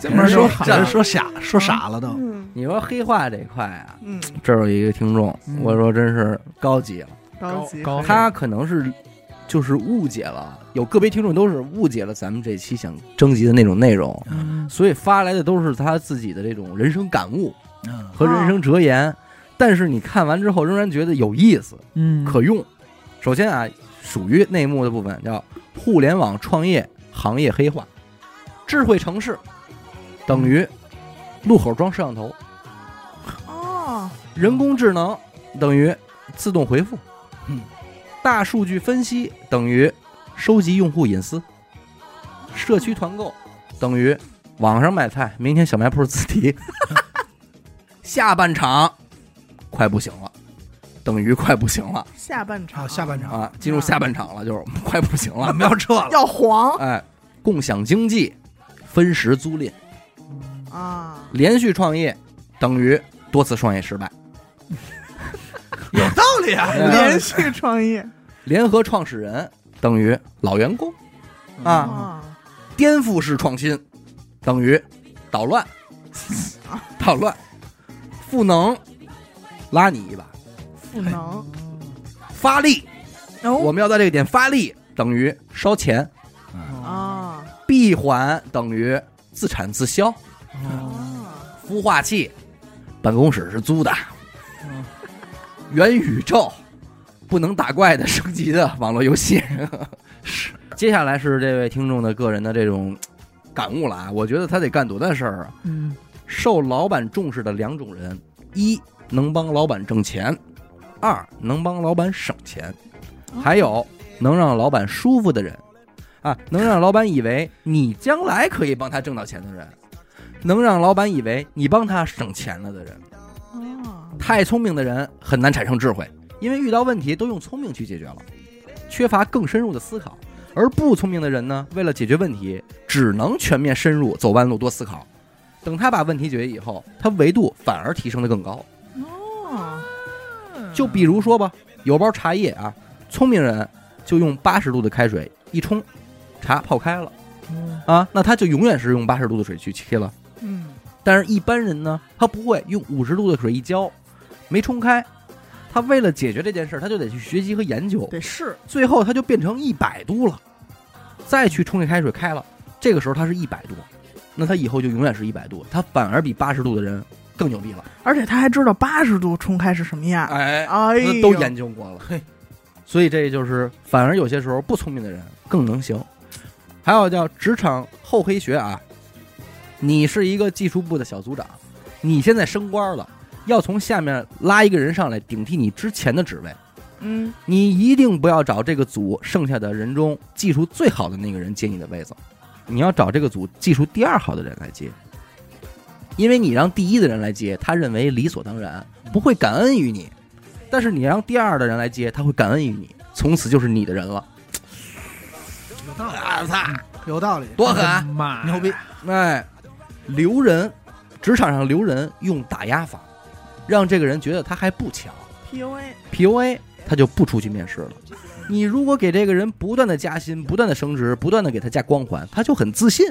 这么说好这说傻说傻了都。嗯你说黑话这块啊，嗯，这儿有一个听众，嗯我说真是高级了，高级高他可能是就是误解了，有个别听众都是误解了咱们这期想征集的那种内容，嗯所以发来的都是他自己的这种人生感悟嗯，和人生哲言。但是你看完之后仍然觉得有意思、嗯可用。首先啊，属于内幕的部分叫互联网创业行业黑化，智慧城市等于路口装摄像头，哦，人工智能等于自动回复，嗯，大数据分析等于收集用户隐私，社区团购等于网上买菜，明天小卖铺自提。(laughs) 下半场快不行了，等于快不行了。下半场。啊，下半场。啊！进入下半场了，就是快不行了。我。们要撤了，要黄。哎，共享经济，分时租赁，啊，连续创业等于多次创业失败，(laughs) 有道理啊，嗯连续创业。联合创始人等于老员工。啊，啊，颠覆式创新等于捣乱，(laughs) 捣乱，赋能。拉你一把，赋能。发力，哦。我们要在这个点发力等于烧钱，啊闭环等于自产自销，啊，孵化器，办公室是租的，嗯元宇宙，不能打怪的升级的网络游戏。(laughs) 是，接下来是这位听众的个人的这种感悟了啊，我觉得他得干多大事儿啊！嗯。受老板重视的两种人：一能帮老板挣钱，二能帮老板省钱，还有能让老板舒服的人。啊，能让老板以为你将来可以帮他挣到钱的人，能让老板以为你帮他省钱了的人。啊，太聪明的人很难产生智慧，因为遇到问题都用聪明去解决了，缺乏更深入的思考。而不聪明的人呢，为了解决问题，只能全面深入，走弯路，多思考。等他把问题解决以后，他维度反而提升的更高。哦，就比如说吧，有包茶叶啊，聪明人就用八十度的开水一冲，茶泡开了嗯啊，那他就永远是用八十度的水去沏了。嗯，但是，一般人呢，他不会用五十度的水一浇，没冲开，他为了解决这件事儿，他就得去学习和研究，得试最后他就变成一百度了，再去冲这开水开了，这个时候他是一百度，那他以后就永远是一百度，他反而比八十度的人更牛逼了。而且他还知道八十度冲开是什么样，哎，哎都研究过了，嘿，所以这就是反而有些时候不聪明的人更能行。还有叫职场厚黑学啊，你是一个技术部的小组长，你现在升官了，要从下面拉一个人上来顶替你之前的职位，嗯，你一定不要找这个组剩下的人中技术最好的那个人接你的位子，你要找这个组技术第二好的人来接，因为你让第一的人来接，他认为理所当然，不会感恩于你；但是你让第二的人来接，他会感恩于你，从此就是你的人了。有道理，有道理，多狠牛逼，哎，留人，职场上留人用打压法，让这个人觉得他还不强。PUA PUA，他就不出去面试了。你如果给这个人不断的加薪、不断的升职、不断的给他加光环，他就很自信，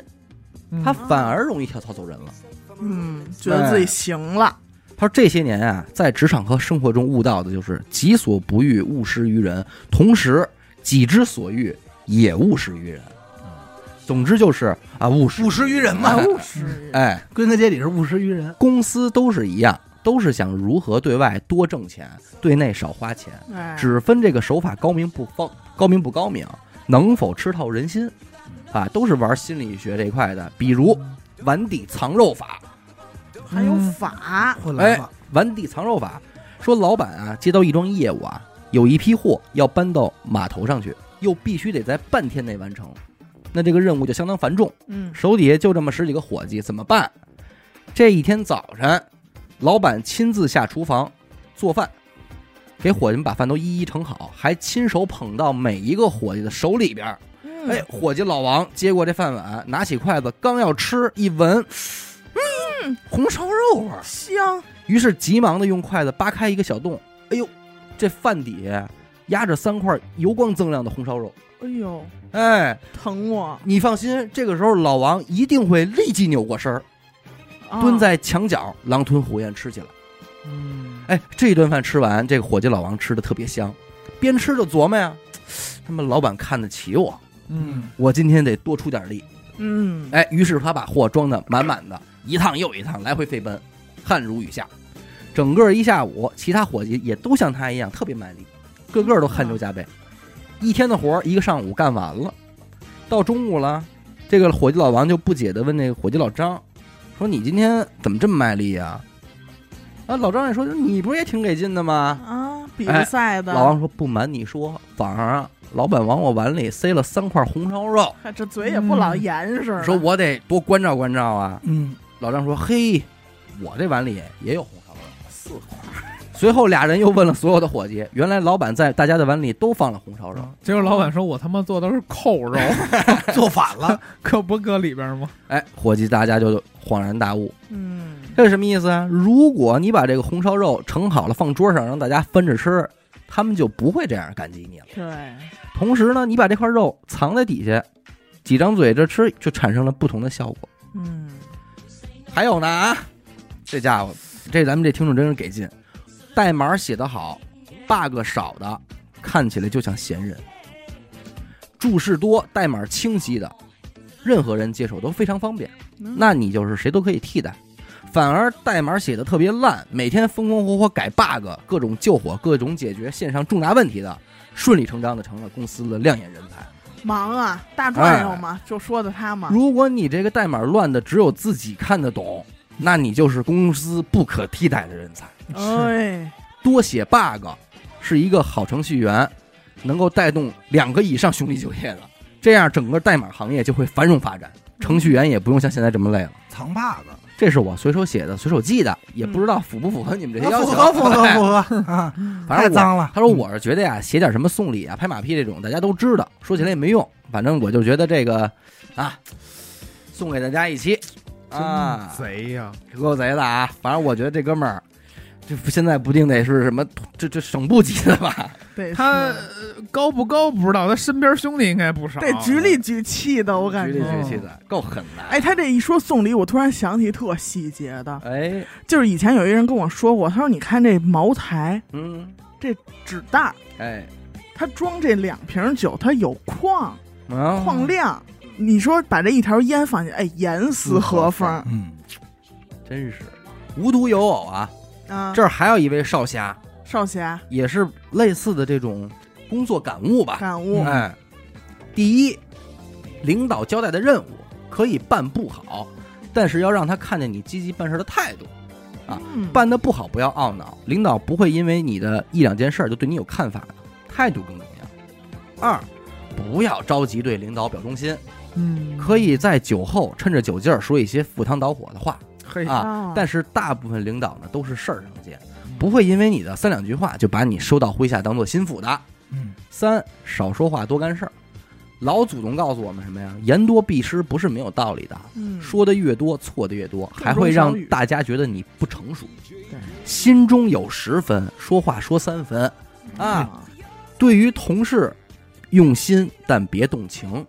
嗯他反而容易跳槽走人了。嗯，觉得自己行了，他说这些年啊，在职场和生活中悟到的就是己所不欲，勿施于人；同时，己之所欲，也勿施于人。总之就是啊，勿施务实于人嘛。啊，，务实，哎，归根结底是务实于人。公司都是一样，都是想如何对外多挣钱，对内少花钱。哎，只分这个手法高明不高高明不高明，能否吃透人心，啊，都是玩心理学这一块的。比如碗底藏肉法，还有法，会来吧，碗底藏肉法，说老板啊接到一桩业务啊，有一批货要搬到码头上去，又必须得在半天内完成，那这个任务就相当繁重，嗯，手底下就这么十几个伙计，怎么办？这一天早晨，老板亲自下厨房做饭，给伙计们把饭都一一盛好，还亲手捧到每一个伙计的手里边。嗯哎，，伙计老王接过这饭碗，拿起筷子刚要吃，一闻，嗯，红烧肉味儿，香，于是急忙的用筷子扒开一个小洞，哎呦，这饭底下压着三块油光锃亮的红烧肉。哎呦，哎，疼我，你放心，这个时候老王一定会立即扭过身儿，啊蹲在墙角，狼吞虎咽吃起来。嗯哎，这顿饭吃完，这个伙计老王吃的特别香，边吃就琢磨呀，(tsk) 他们老板看得起我，嗯，我今天得多出点力。嗯，哎，于是他把货装的满满的，一趟又一趟来回飞奔，汗如雨下。整个一下午，其他伙计也都像他一样特别卖力，个个都汗流浃背。一天的活儿一个上午干完了，到中午了，这个伙计老王就不解的问那个伙计老张，说：“你今天怎么这么卖力呀、啊？”老张也说：“你不是也挺给劲的吗啊，比哎赛？”的，老王说：“不瞒你说，早上啊，老板往我碗里塞了三块红烧肉，看这嘴也不老严实的，说我得多关照关照啊。”嗯，老张说：“嘿，我这碗里也有红烧肉，四块。”随后俩人又问了所有的伙计，原来老板在大家的碗里都放了红烧肉。结果老板说：“我他妈做的是扣肉，(laughs) 做反了，(laughs) 可不搁里边吗哎，伙计大家就恍然大悟，嗯，这是什么意思啊？如果你把这个红烧肉盛好了放桌上，让大家分着吃，他们就不会这样感激你了。对，同时呢，你把这块肉藏在底下，几张嘴这吃，就产生了不同的效果。嗯，还有呢啊，这家伙，这咱们这听众真是给劲，代码写得好，bug 少的，看起来就像闲人；注释多、代码清晰的，任何人接手都非常方便。嗯那你就是谁都可以替代。反而代码写的特别烂，每天风风火火改 bug，各种救火、各种解决线上重大问题的，顺理成章的成了公司的亮眼人才。忙啊，大转悠嘛，就说的他嘛，如果你这个代码乱的只有自己看得懂，那你就是公司不可替代的人才。哎，多写 bug 是一个好程序员，能够带动两个以上兄弟就业的，这样整个代码行业就会繁荣发展，程序员也不用像现在这么累了。藏 bug，这是我随手写的，随手记的，也不知道符不符合你们这些要求。符合符合符合 (laughs) 啊，反正太脏了。他说我是觉得呀，写点什么送礼啊、拍马屁这种，大家都知道，说起来也没用。反正我就觉得这个啊，送给大家一期啊，真贼呀！够贼的啊！反正我觉得这哥们儿，这不现在不定得是什么，这这省部级的吧？(laughs) 得他是呃高不高不知道，他身边兄弟应该不少。得局里局气的，我感举觉例。举气的，够狠的。哎，他这一说送礼，我突然想起特细节的，哎，就是以前有一人跟我说过，他说：“你看这茅台嗯，这纸袋儿，哎，它装这两瓶酒，它有矿啊矿量。你说把这一条烟放进，哎，严丝合缝嗯，真是无独有偶啊！啊！这儿还有一位少侠，少侠也是类似的这种工作感悟吧。感悟，哎，第一，领导交代的任务可以办不好，但是要让他看见你积极办事的态度。啊办的不好不要懊恼，领导不会因为你的一两件事儿就对你有看法的，态度更重要。二，不要着急对领导表忠心，嗯，可以在酒后趁着酒劲儿说一些赴汤蹈火的话嘿啊。啊但是大部分领导呢都是事儿上见，不会因为你的三两句话就把你收到麾下当做心腹的。嗯，三，少说话多干事儿。老祖宗告诉我们什么呀？言多必失不是没有道理的。嗯说的越多，错的越多，还会让大家觉得你不成熟。对，心中有十分，说话说三分啊。对于同事，用心但别动情，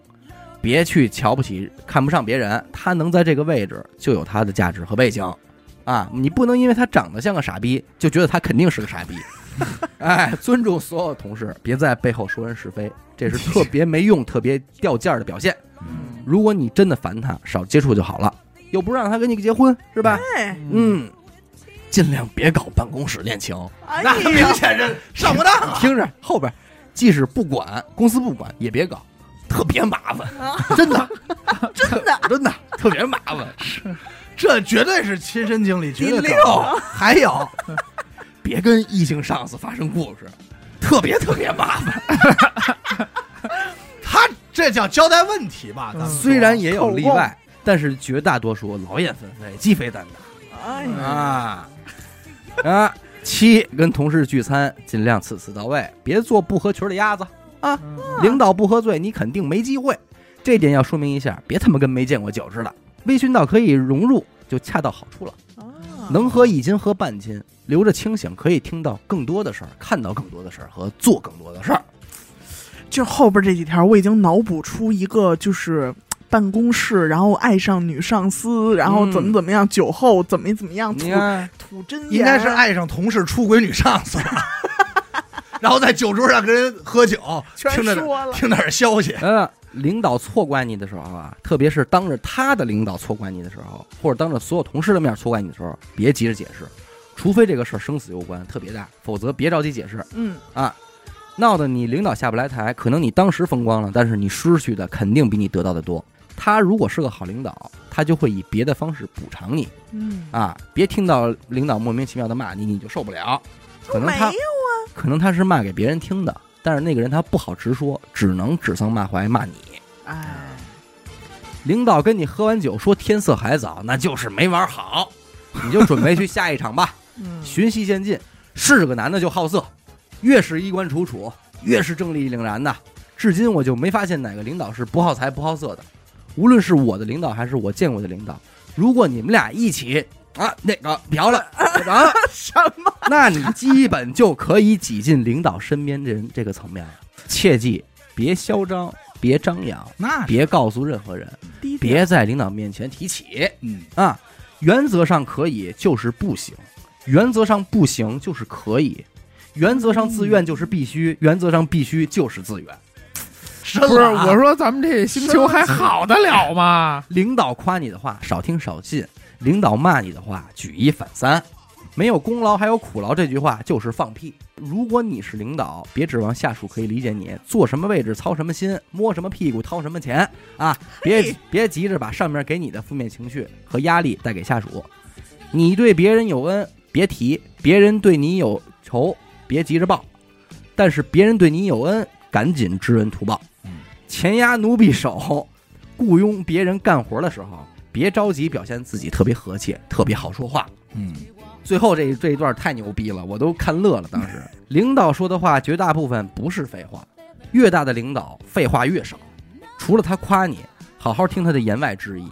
别去瞧不起、看不上别人。他能在这个位置，就有他的价值和背景啊！你不能因为他长得像个傻逼，就觉得他肯定是个傻逼。(laughs) 哎，尊重所有同事，别在背后说人是非，这是特别没用、特别掉价儿的表现。嗯如果你真的烦他，少接触就好了，又不是让他跟你结婚，是吧？哎，嗯，尽量别搞办公室恋情。哎那明，显是上不当啊。听着后边，即使不管公司不管，也别搞，特别麻烦，啊。真的。(laughs) 真的，(laughs) 真的特别麻烦。(laughs) 是。这绝对是亲身经历，绝对第可六，还有，别跟异性上司发生故事，特别特别麻烦。他这叫交代问题吧？咱们虽然也有例外，但是绝大多数劳燕分飞，鸡飞蛋哎打呀，啊。啊！七，跟同事聚餐尽量此次到位，别做不合群的鸭子。嗯领导不喝醉，你肯定没机会。这点要说明一下，别他妈跟没见过酒似的。微醺到可以融入，就恰到好处了。啊能喝一斤喝半斤，留着清醒，可以听到更多的事儿，看到更多的事儿和做更多的事儿。就后边这几条，我已经脑补出一个就是。办公室，然后爱上女上司，然后怎么怎么样，酒后怎么怎么样，吐，吐真言，应该是爱上同事出轨女上司，然后在酒桌上跟人喝酒，全听着说了，听点消息，嗯，领导错怪你的时候啊，特别是当着他的领导错怪你的时候，或者当着所有同事的面错怪你的时候，别急着解释，除非这个事儿生死攸关，特别大，否则别着急解释嗯，啊。闹得你领导下不来台，可能你当时风光了，但是你失去的肯定比你得到的多。他如果是个好领导，他就会以别的方式补偿你嗯，啊！别听到领导莫名其妙的骂你，你就受不了。可能没他可能他是骂给别人听的，但是那个人他不好直说，只能指桑骂槐骂你。哎，领导跟你喝完酒说天色还早，那就是没玩好，你就准备去下一场吧。(laughs) 嗯，循序渐进，是个男的就好色，越是衣冠楚楚，越是正义凛然的。至今我就没发现哪个领导是不好财不好色的，无论是我的领导还是我见过的领导，如果你们俩一起啊那个嫖了 (laughs) 啊，什么？那你基本就可以挤进领导身边的人这个层面了。切记别嚣张，别张扬，那别告诉任何人，别在领导面前提起。嗯，啊，原则上可以就是不行，原则上不行就是可以，原则上自愿就是必须，原则上必须就是自愿。是不是，我说咱们这星球还好得了吗？领导夸你的话少听少信，领导骂你的话举一反三。没有功劳还有苦劳这句话就是放屁。如果你是领导，别指望下属可以理解你，坐什么位置操什么心，摸什么屁股掏什么钱啊！别别急着把上面给你的负面情绪和压力带给下属。你对别人有恩，别提；别人对你有仇，别急着报。但是别人对你有恩，赶紧知恩图报。前压奴婢手，雇佣别人干活的时候，别着急表现自己特别和气、特别好说话。嗯，最后这这一段太牛逼了，我都看乐了。当时 (laughs) 领导说的话绝大部分不是废话，越大的领导废话越少。除了他夸你，好好听他的言外之意。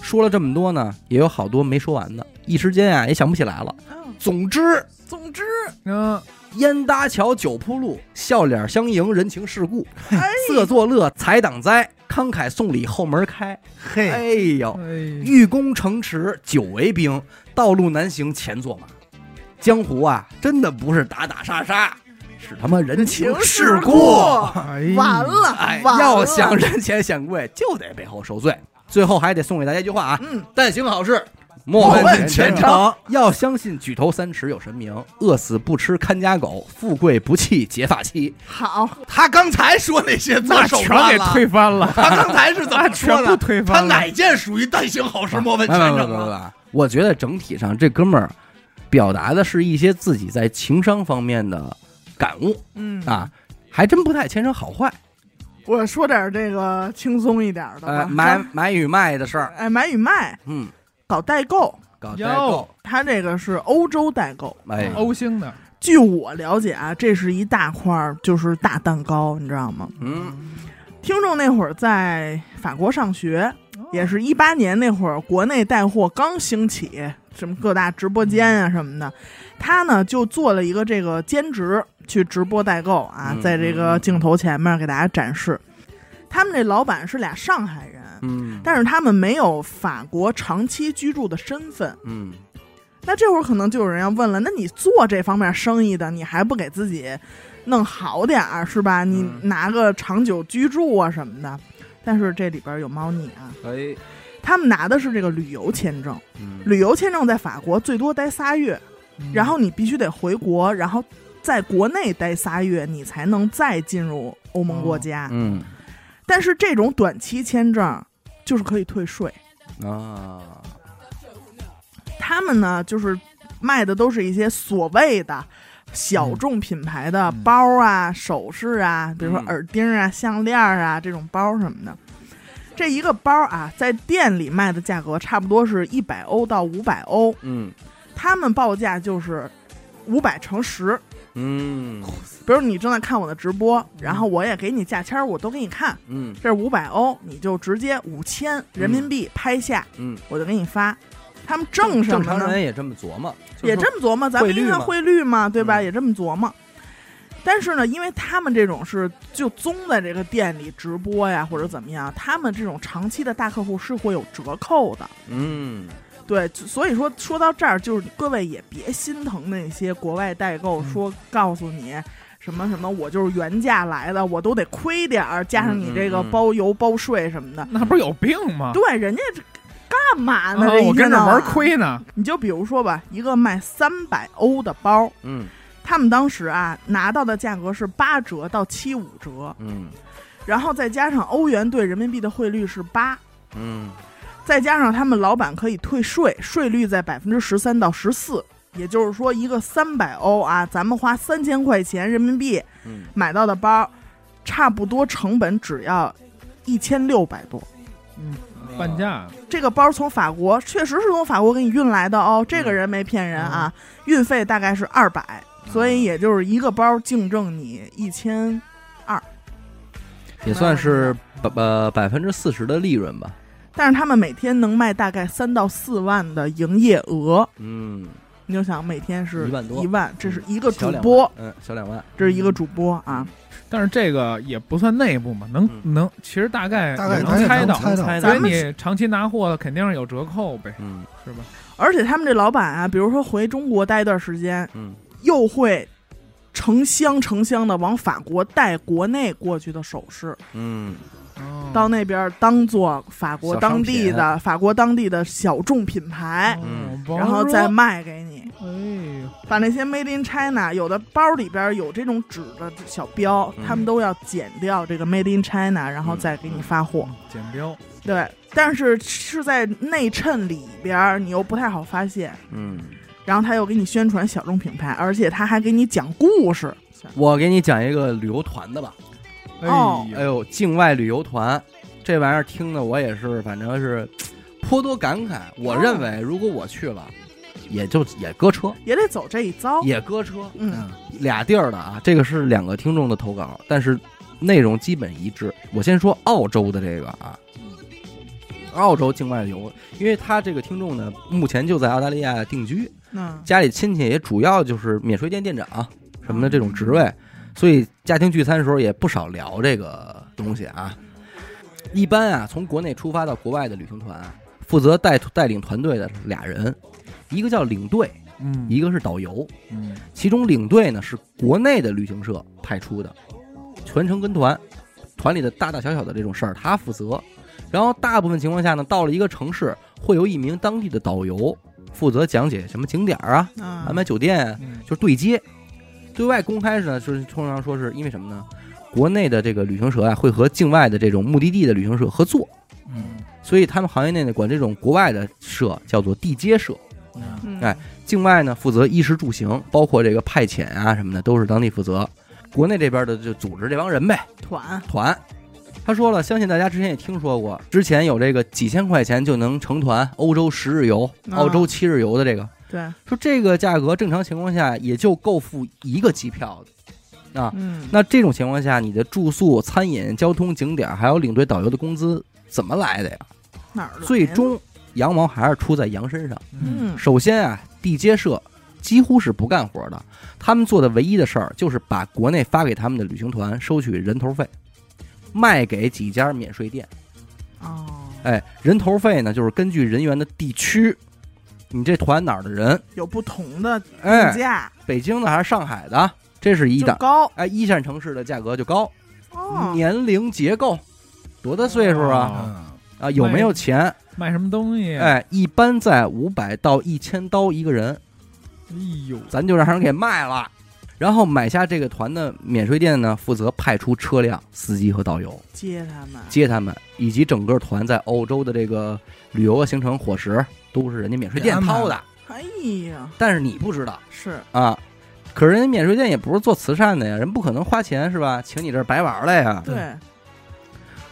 说了这么多呢，也有好多没说完的，一时间啊也想不起来了。嗯总之，总之，嗯，烟搭桥酒铺路，笑脸相迎人情世故，哎，色作乐财挡灾，慷慨送礼后门开。嘿，哎呦，哎，欲攻城池久为兵，道路难行前作马。江湖啊，真的不是打打杀杀，是他妈人情世故。哎完了，哎，要想人前显贵，就得背后受罪。最后还得送给大家一句话啊：嗯，但行好事，莫问前程。前程。要相信举头三尺有神明，饿死不吃看家狗，富贵不弃结发妻。好，他刚才说那些做那全给手段了，推翻了，他刚才是怎么说全部的？推翻他。哪件属于但行好事，莫问前程我觉得整体上这哥们儿表达的是一些自己在情商方面的感悟。嗯，啊，还真不太牵扯好坏。我说点这个轻松一点的呃，吧，买买与卖的事儿，哎，买与卖，嗯，搞代购，搞代购，他这个是欧洲代购。哎，欧星的，据我了解啊，这是一大块儿，就是大蛋糕，你知道吗？嗯。听众那会儿在法国上学，也是一八年那会儿，国内带货刚兴起，什么各大直播间啊什么的，他呢就做了一个这个兼职，去直播代购啊，嗯在这个镜头前面给大家展示。他们这老板是俩上海人，嗯。但是他们没有法国长期居住的身份。嗯，那这会儿可能就有人要问了，那你做这方面生意的，你还不给自己弄好点儿是吧？你嗯拿个长久居住啊什么的。但是这里边有猫腻啊，哎，他们拿的是这个旅游签证，嗯。旅游签证在法国最多待仨月，嗯。然后你必须得回国，然后在国内待仨月，你才能再进入欧盟国家。嗯但是这种短期签证就是可以退税，啊，他们呢就是卖的都是一些所谓的小众品牌的嗯包啊、首饰啊，比如说嗯耳钉啊、项链啊这种包什么的。这一个包啊，在店里卖的价格差不多是一百欧到五百欧，嗯。他们报价就是五百乘十。嗯比如你正在看我的直播，然后我也给你价签儿，我都给你看，嗯这是五百欧，你就直接五千人民币拍下，嗯，我就给你发。他们挣什正么呢？常人也这么琢磨，也这么琢磨，咱们汇率嘛应该汇率嘛，对吧？嗯也这么琢磨。但是呢，因为他们这种是就宗在这个店里直播呀，或者怎么样，他们这种长期的大客户是会有折扣的。嗯对，所以说说到这儿，就是各位也别心疼那些国外代购嗯说告诉你什么什么，我就是原价来的，我都得亏点儿，加上你这个包邮包税什么的。那不是有病吗？对，人家这干嘛呢？我跟着玩。亏呢。你就比如说吧，一个卖三百欧的包，嗯他们当时啊拿到的价格是八折到七五折，嗯然后再加上欧元对人民币的汇率是八，嗯再加上他们老板可以退税，税率在百分之十三到十四，也就是说一个三百欧啊，咱们花三千块钱人民币嗯，买到的包，差不多成本只要一千六百多。嗯，半价。这个包从法国确实是从法国给你运来的哦，这个人没骗人啊，运费大概是二百，所以也就是一个包净挣你一千二。也算是百呃百分之四十的利润吧。但是他们每天能卖大概三到四万的营业额，嗯，你就想每天是一万多。一万，这是一个主播，，嗯，小两万。这是一个主播啊，但是这个也不算内部嘛，能嗯。能，其实大概大概能猜到，猜到。所以咱你长期拿货的肯定是有折扣呗，嗯。是吧？而且他们这老板啊，比如说回中国待一段时间，嗯。又会成箱成箱的往法国带国内过去的首饰，嗯哦到那边当做法国小商当地的法国当地的小众品牌，然后再卖给你。哎呦，把那些 Made in China 有的包里边有这种纸的小标，嗯他们都要剪掉这个 Made in China，然后再给你发货。剪标，对，但是是在内衬里边，你又不太好发现。嗯，然后他又给你宣传小众品牌，而且他还给你讲故事。我给你讲一个旅游团的吧。哦。哎呦，境外旅游团这玩意儿听的我也是，反正是颇多感慨。我哦认为如果我去了，也就也搁车，也得走这一遭。也搁车，嗯，嗯，俩地儿的啊。这个是两个听众的投稿，但是内容基本一致。我先说澳洲的这个啊，澳洲境外游，因为他这个听众呢，目前就在澳大利亚定居，嗯，家里亲戚也主要就是免税店店长什么的这种职位，所以家庭聚餐的时候也不少聊这个东西啊。一般啊，从国内出发到国外的旅行团啊，负责带带领团队的俩人，一个叫领队，嗯，一个是导游。嗯其中领队呢是国内的旅行社派出的，全程跟团，团里的大大小小的这种事儿他负责。然后大部分情况下呢，到了一个城市，会有一名当地的导游负责讲解什么景点儿啊，啊安排酒店就是对接。对外公开是呢，就是通常说是因为什么呢？国内的这个旅行社啊，会和境外的这种目的地的旅行社合作，嗯所以他们行业内呢管这种国外的社叫做地接社。嗯嗯哎境外呢负责衣食住行，包括这个派遣啊什么的，都是当地负责。国内这边的就组织这帮人呗，团，团。他说了，相信大家之前也听说过，之前有这个几千块钱就能成团欧洲十日游、啊澳洲七日游的这个，对，说这个价格正常情况下也就够付一个机票的啊。嗯，那这种情况下，你的住宿、餐饮、交通、景点，还有领队导游的工资怎么来的呀？哪儿的最终羊毛还是出在羊身上。嗯首先啊，地接社几乎是不干活的，他们做的唯一的事儿就是把国内发给他们的旅行团收取人头费，卖给几家免税店。哦，哎，人头费呢，就是根据人员的地区，你这团哪儿的人，有不同的定哎，价，北京的还是上海的，这是一档。高哎，一线城市的价格就高，哦，年龄结构，多大岁数啊？嗯啊，有没有钱？卖什么东西？，哎，一般在五百到一千刀一个人。哎呦，咱就让人给卖了。然后买下这个团的免税店呢，负责派出车辆、司机和导游。接他们，接他们，以及整个团在欧洲的这个旅游的行程、伙食都是人家免税店掏的。哎呀，但是你不知道。是。啊，可是人家免税店也不是做慈善的呀，人不可能花钱是吧？请你这儿白玩了呀。对，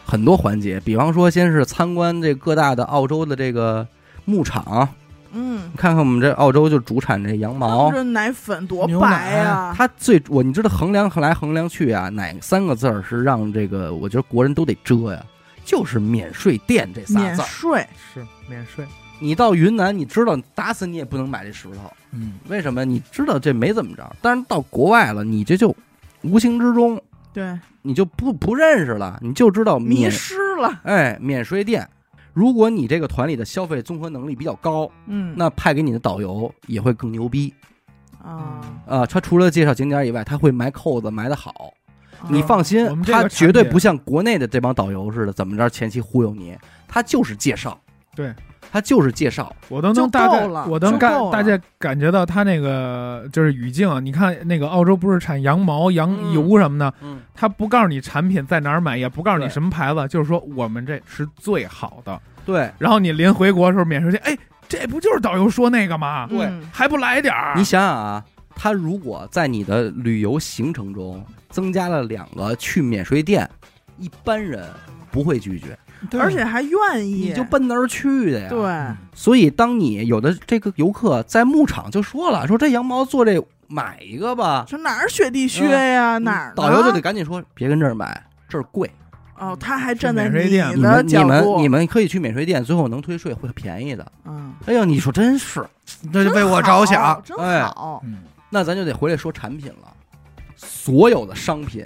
很多环节，比方说先是参观这各大的澳洲的这个牧场，嗯，看看我们这澳洲就主产这羊毛，这奶粉多白奶呀，它最我你知道衡量来衡量去啊，哪三个字儿是让这个我觉得国人都得遮呀？就是免税店这仨字儿。免税，是免税，你到云南，你知道打死你也不能买这石头，嗯，为什么？你知道这没怎么着，但是到国外了，你这就无形之中对，你就不不认识了，你就知道迷失了，哎免税店。如果你这个团里的消费综合能力比较高，嗯，那派给你的导游也会更牛逼。啊，啊。他除了介绍景点以外，他会埋扣子埋得好。啊。你放心他绝对不像国内的这帮导游似的，怎么着前期忽悠你，他就是介绍，对他就是介绍。我都能大概我能感大概感觉到他那个就是语境。你看那个澳洲不是产羊毛、羊嗯油什么的，嗯，他不告诉你产品在哪儿买，也不告诉你什么牌子，就是说我们这是最好的。对，然后你临回国的时候免税店，哎，这不就是导游说那个吗？对嗯还不来点儿？你想想啊，他如果在你的旅游行程中增加了两个去免税店，一般人不会拒绝，而且还愿意，你就奔那儿去的呀。。对，所以，当你有的这个游客在牧场就说了，说这羊毛做这买一个吧，这哪儿雪地靴呀，哪儿导游就得赶紧说，别跟这儿买，这儿贵。哦，他还站在免税店你们你，们你们可以去免税店，最后能退税，会便宜的。嗯，哎呀，你说真是，那就为我着想。真哎好，嗯，那咱就得回来说产品了。所有的商品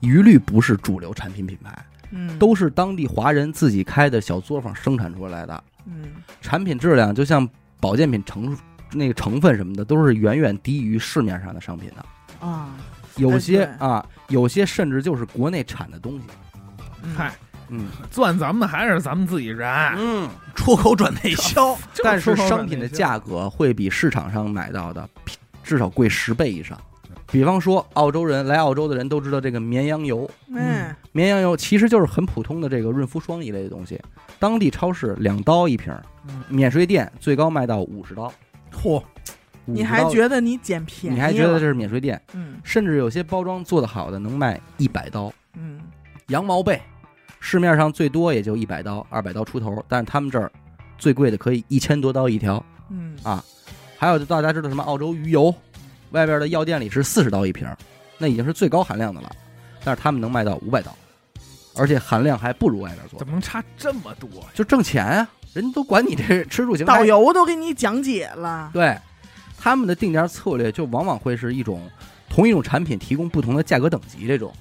一律不是主流产品品牌，嗯，都是当地华人自己开的小作坊生产出来的。嗯产品质量就像保健品成那个成分什么的，都是远远低于市面上的商品的。啊，有些哎啊，有些甚至就是国内产的东西。嗯嗨，嗯赚咱们还是咱们自己人。嗯，出口转内销，但是商品的价格会比市场上买到的至少贵十倍以上。比方说，澳洲人来澳洲的人都知道这个绵羊油，嗯，绵羊油其实就是很普通的这个润肤霜一类的东西，当地超市两刀一瓶免税店最高卖到五十刀。嚯，你还觉得你捡便宜？你还觉得这？是免税店？嗯甚至有些包装做得好的能卖一百刀。嗯羊毛被，市面上最多也就一百刀、二百刀出头，但是他们这儿最贵的可以一千多刀一条。嗯啊还有大家知道什么澳洲鱼油，外边的药店里是四十刀一瓶，那已经是最高含量的了，但是他们能卖到五百刀，而且含量还不如外边做的怎，么能差这么多呀？就挣钱啊！人家都管你这吃住行 (laughs) 导游都给你讲解了，对，他们的定价策略就往往会是一种同一种产品提供不同的价格等级这种，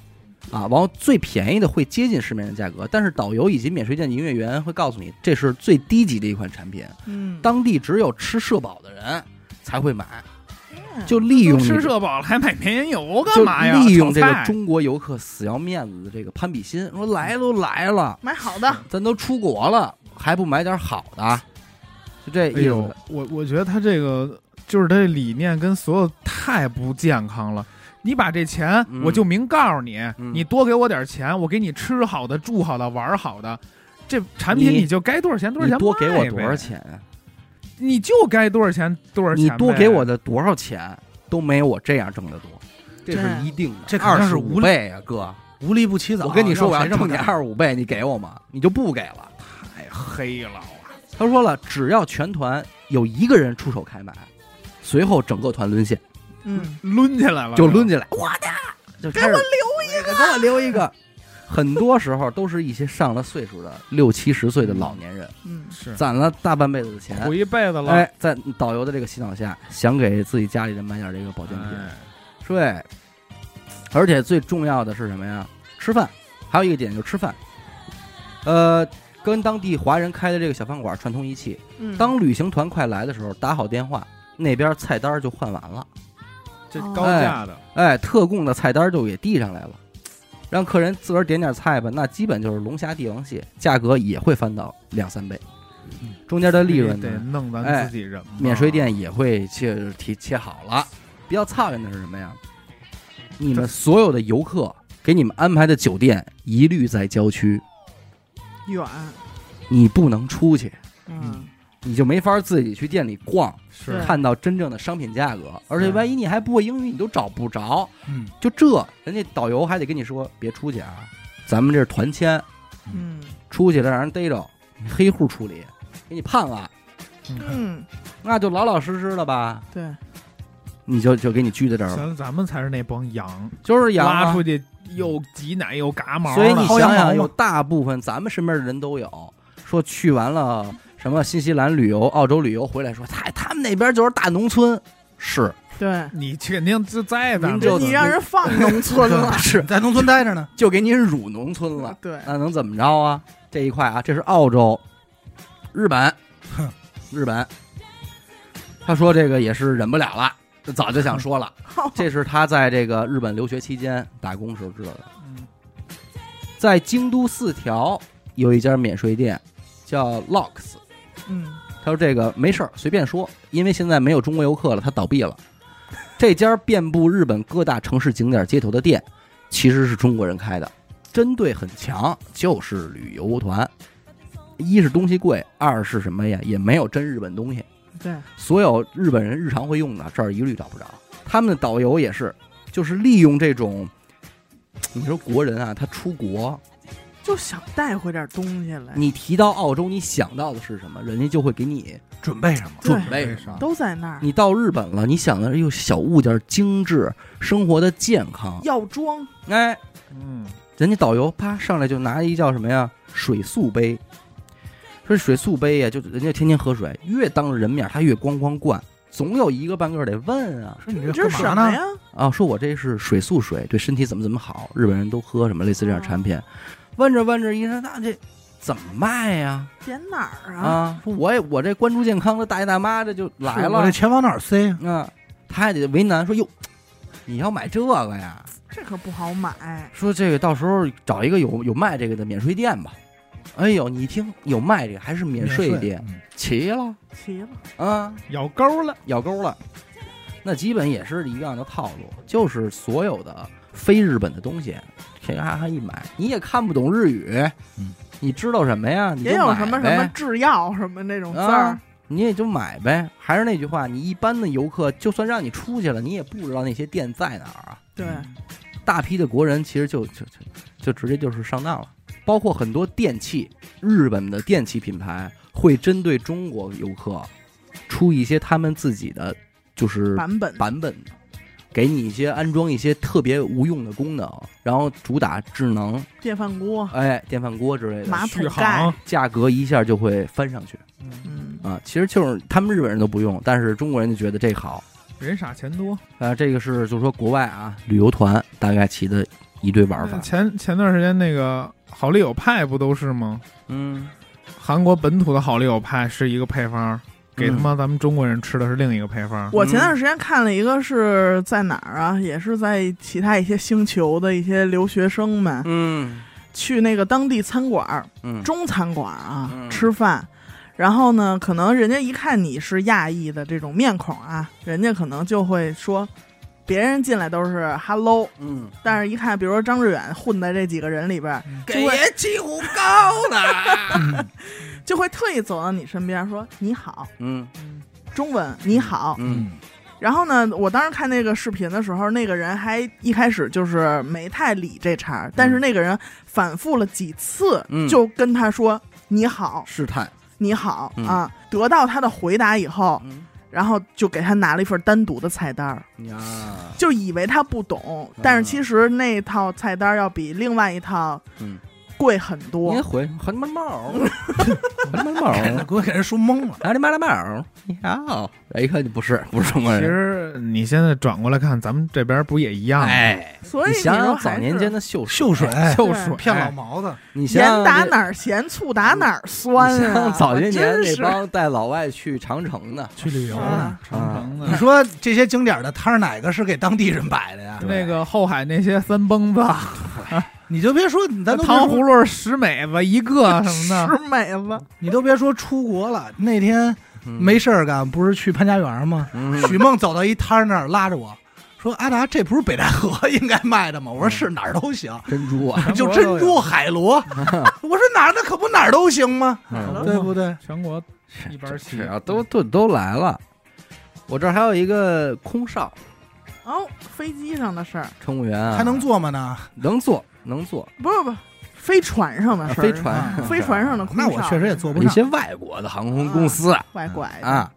啊，然后最便宜的会接近市面的价格，但是导游以及免税店的营业员会告诉你这是最低级的一款产品，嗯，当地只有吃社保的人才会买，嗯就利用吃社保了，还买绵羊油干嘛呀？利用这个中国游客死要面子的这个攀比心，说来都来了，买好的，咱都出国了，还不买点好的，就这哎呦意思。，我我觉得他这个就是他这理念跟所有太不健康了。你把这钱，嗯我就明告诉你，嗯你多给我点钱，我给你吃好的、住好的、玩好的，这产品你你就该多少钱多少你钱，多给我多少？钱啊？你就该多少钱多少钱。你多给我的多少钱都没有我这样挣的多，这是一定的。这肯二十五倍啊，哥！无利不起早。我跟你说，我要挣你干二十五倍，你给我吗？你就不给了。太黑了，他说了，只要全团有一个人出手开买，随后整个团沦陷，嗯，抡起来了，就抡起来，我的就给我留一个，给我留一个。很多时候都是一些上了岁数的六七十岁的老年人，嗯是。攒了大半辈子的钱，苦一辈子了。哎，在导游的这个洗脑下，想给自己家里人买点这个保健品，哎。对，而且最重要的是什么呀？吃饭，还有一个点就是吃饭。呃，跟当地华人开的这个小饭馆串通一气，嗯，当旅行团快来的时候，打好电话，那边菜单就换完了，这高价的，哎，特供的菜单就给递上来了，让客人自个儿点点菜吧，那基本就是龙虾帝王蟹，价格也会翻到两三倍，中间的利润得呢，弄咱哎自己人嘛。免税店也会切切切好了。比较操心的是什么呀？你们所有的游客给你们安排的酒店一律在郊区，远，你不能出去，嗯你就没法自己去店里逛，是。看到真正的商品价格。而且万一你还不会英语，你都找不着。嗯，就这，人家导游还得跟你说别出去啊，咱们这是团签，嗯。出去了让人逮着，黑户处理，给你判了，嗯，那就老老实实的吧，对，你就就给你拘在这儿了，咱咱们才是那帮羊，就是羊啊。拉出去又挤奶又嘎毛，所以你想想，有大部分咱们身边的人都有说去完了什么新西兰旅游、澳洲旅游回来说，他，他们那边就是大农村，是。对，你肯定就在那儿您就你让人放农村了，(laughs) 是，在农村待着呢，(laughs) 就给你辱农村了，(laughs) 对，那能怎么着啊？这一块啊，这是澳洲，日本，日本，他说这个也是忍不了了，早就想说了，这是他在这个日本留学期间打工时候知道的。嗯。在京都四条有一家免税店，叫 Locks。嗯，他说这个没事儿，随便说，因为现在没有中国游客了，他倒闭了。(laughs) 这家遍布日本各大城市景点街头的店，其实是中国人开的，针对很强，就是旅游团。一是东西贵，二是什么呀？也没有真日本东西，对，所有日本人日常会用的这儿一律找不着。他们的导游也是，就是利用这种，你说国人啊，他出国，就想带回点东西来，你提到澳洲，你想到的是什么？人家就会给你准备什么？准备什么。都在那儿。你到日本了，你想的又小物件精致，生活的健康，药妆，哎，嗯，人家导游啪上来就拿一叫什么呀水素杯，说水素杯呀，就人家天天喝水，越当着人面他越咣咣灌，总有一个半个得问啊说你这这？是什么呀？啊，说我这是水素水，对身体怎么怎么好，日本人都喝什么类似这样产品，问着问着医生那这怎么卖呀？点哪儿啊？啊，说我也我这关注健康的大爷大妈这就来了我这，钱往哪儿塞？啊，他还得为难说哟，你要买这个呀？这可不好买。说这个到时候找一个有有卖这个的免税店吧。哎呦，你一听有卖这个还是免税店，嗯齐了齐了，啊，咬钩了，咬钩了。那基本也是一样的套路，就是所有的非日本的东西，咔咔咔一买，你也看不懂日语，嗯，你知道什么呀？你也有什么什么制药什么那种字儿啊，，你也就买呗。还是那句话，你一般的游客，就算让你出去了，你也不知道那些店在哪儿啊。对，大批的国人其实就就就就直接就是上当了，包括很多电器，日本的电器品牌会针对中国游客出一些他们自己的就是版本版本，给你一些安装一些特别无用的功能，然后主打智能，电饭锅、哎，电饭锅之类的，马续桶盖航，，价格一下就会翻上去嗯，啊。其实就是他们日本人都不用，但是中国人就觉得这好。人傻钱多。啊，这个是就是说国外啊旅游团大概起的一堆玩法。前前段时间那个好丽友派不都是吗？嗯，韩国本土的好丽友派是一个配方，给他嗯妈咱们中国人吃的是另一个配方。我前段时间看了一个是在哪儿啊？也是在其他一些星球的一些留学生们嗯去那个当地餐馆儿嗯中餐馆啊、嗯吃饭，然后呢，可能人家一看你是亚裔的这种面孔啊，人家可能就会说，别人进来都是 hello，嗯，但是一看，比如说张志远混在这几个人里边儿，给爷几壶高呢。(laughs) 就会特意走到你身边说你好，嗯。中文你好。嗯。然后呢，我当时看那个视频的时候，那个人还一开始就是没太理这茬儿，但是那个人反复了几次，嗯。就跟他说你好，试探。你好、嗯。啊。得到他的回答以后，嗯。然后就给他拿了一份单独的菜单儿，呀，就以为他不懂，但是其实那套菜单儿要比另外一套嗯贵很多您。回很毛毛，很毛毛，(laughs) 给我给人说懵了。哪里妈的毛？你好，一看就不是不是中国人其。实你现在转过来看，咱们这边不也一样吗？哎，所以你想想早年间的秀秀水秀水骗老毛子，你想盐打哪儿咸，醋打哪儿酸啊！早些年那帮带老外去长城的，去旅游呢。啊长城你。说这些景点的摊儿哪个是给当地人摆的呀？那个后海那些三蹦子、(laughs) 你就别说，咱都糖葫芦十美吧一个 (laughs) 什么的，十美吧，你都别说出国了。那天嗯没事儿干，不是去潘家园吗？嗯许梦走到一摊儿那儿，拉着我说：“阿达，这不是北戴河应该卖的吗？”我说：“是哪儿都行，珍珠啊，就珍珠、海螺。”我说：“哪儿那可不哪儿都行吗？嗯对不对全国一般是齐啊，都都都来了。我这儿还有一个空少哦，飞机上的事儿，乘务员啊，还能坐吗呢？能坐能坐，不是不是，飞船上的事儿，飞船。啊 (laughs) 飞船上的空，那我确实也坐不上。有一些外国的航空公司啊。怪怪的。啊，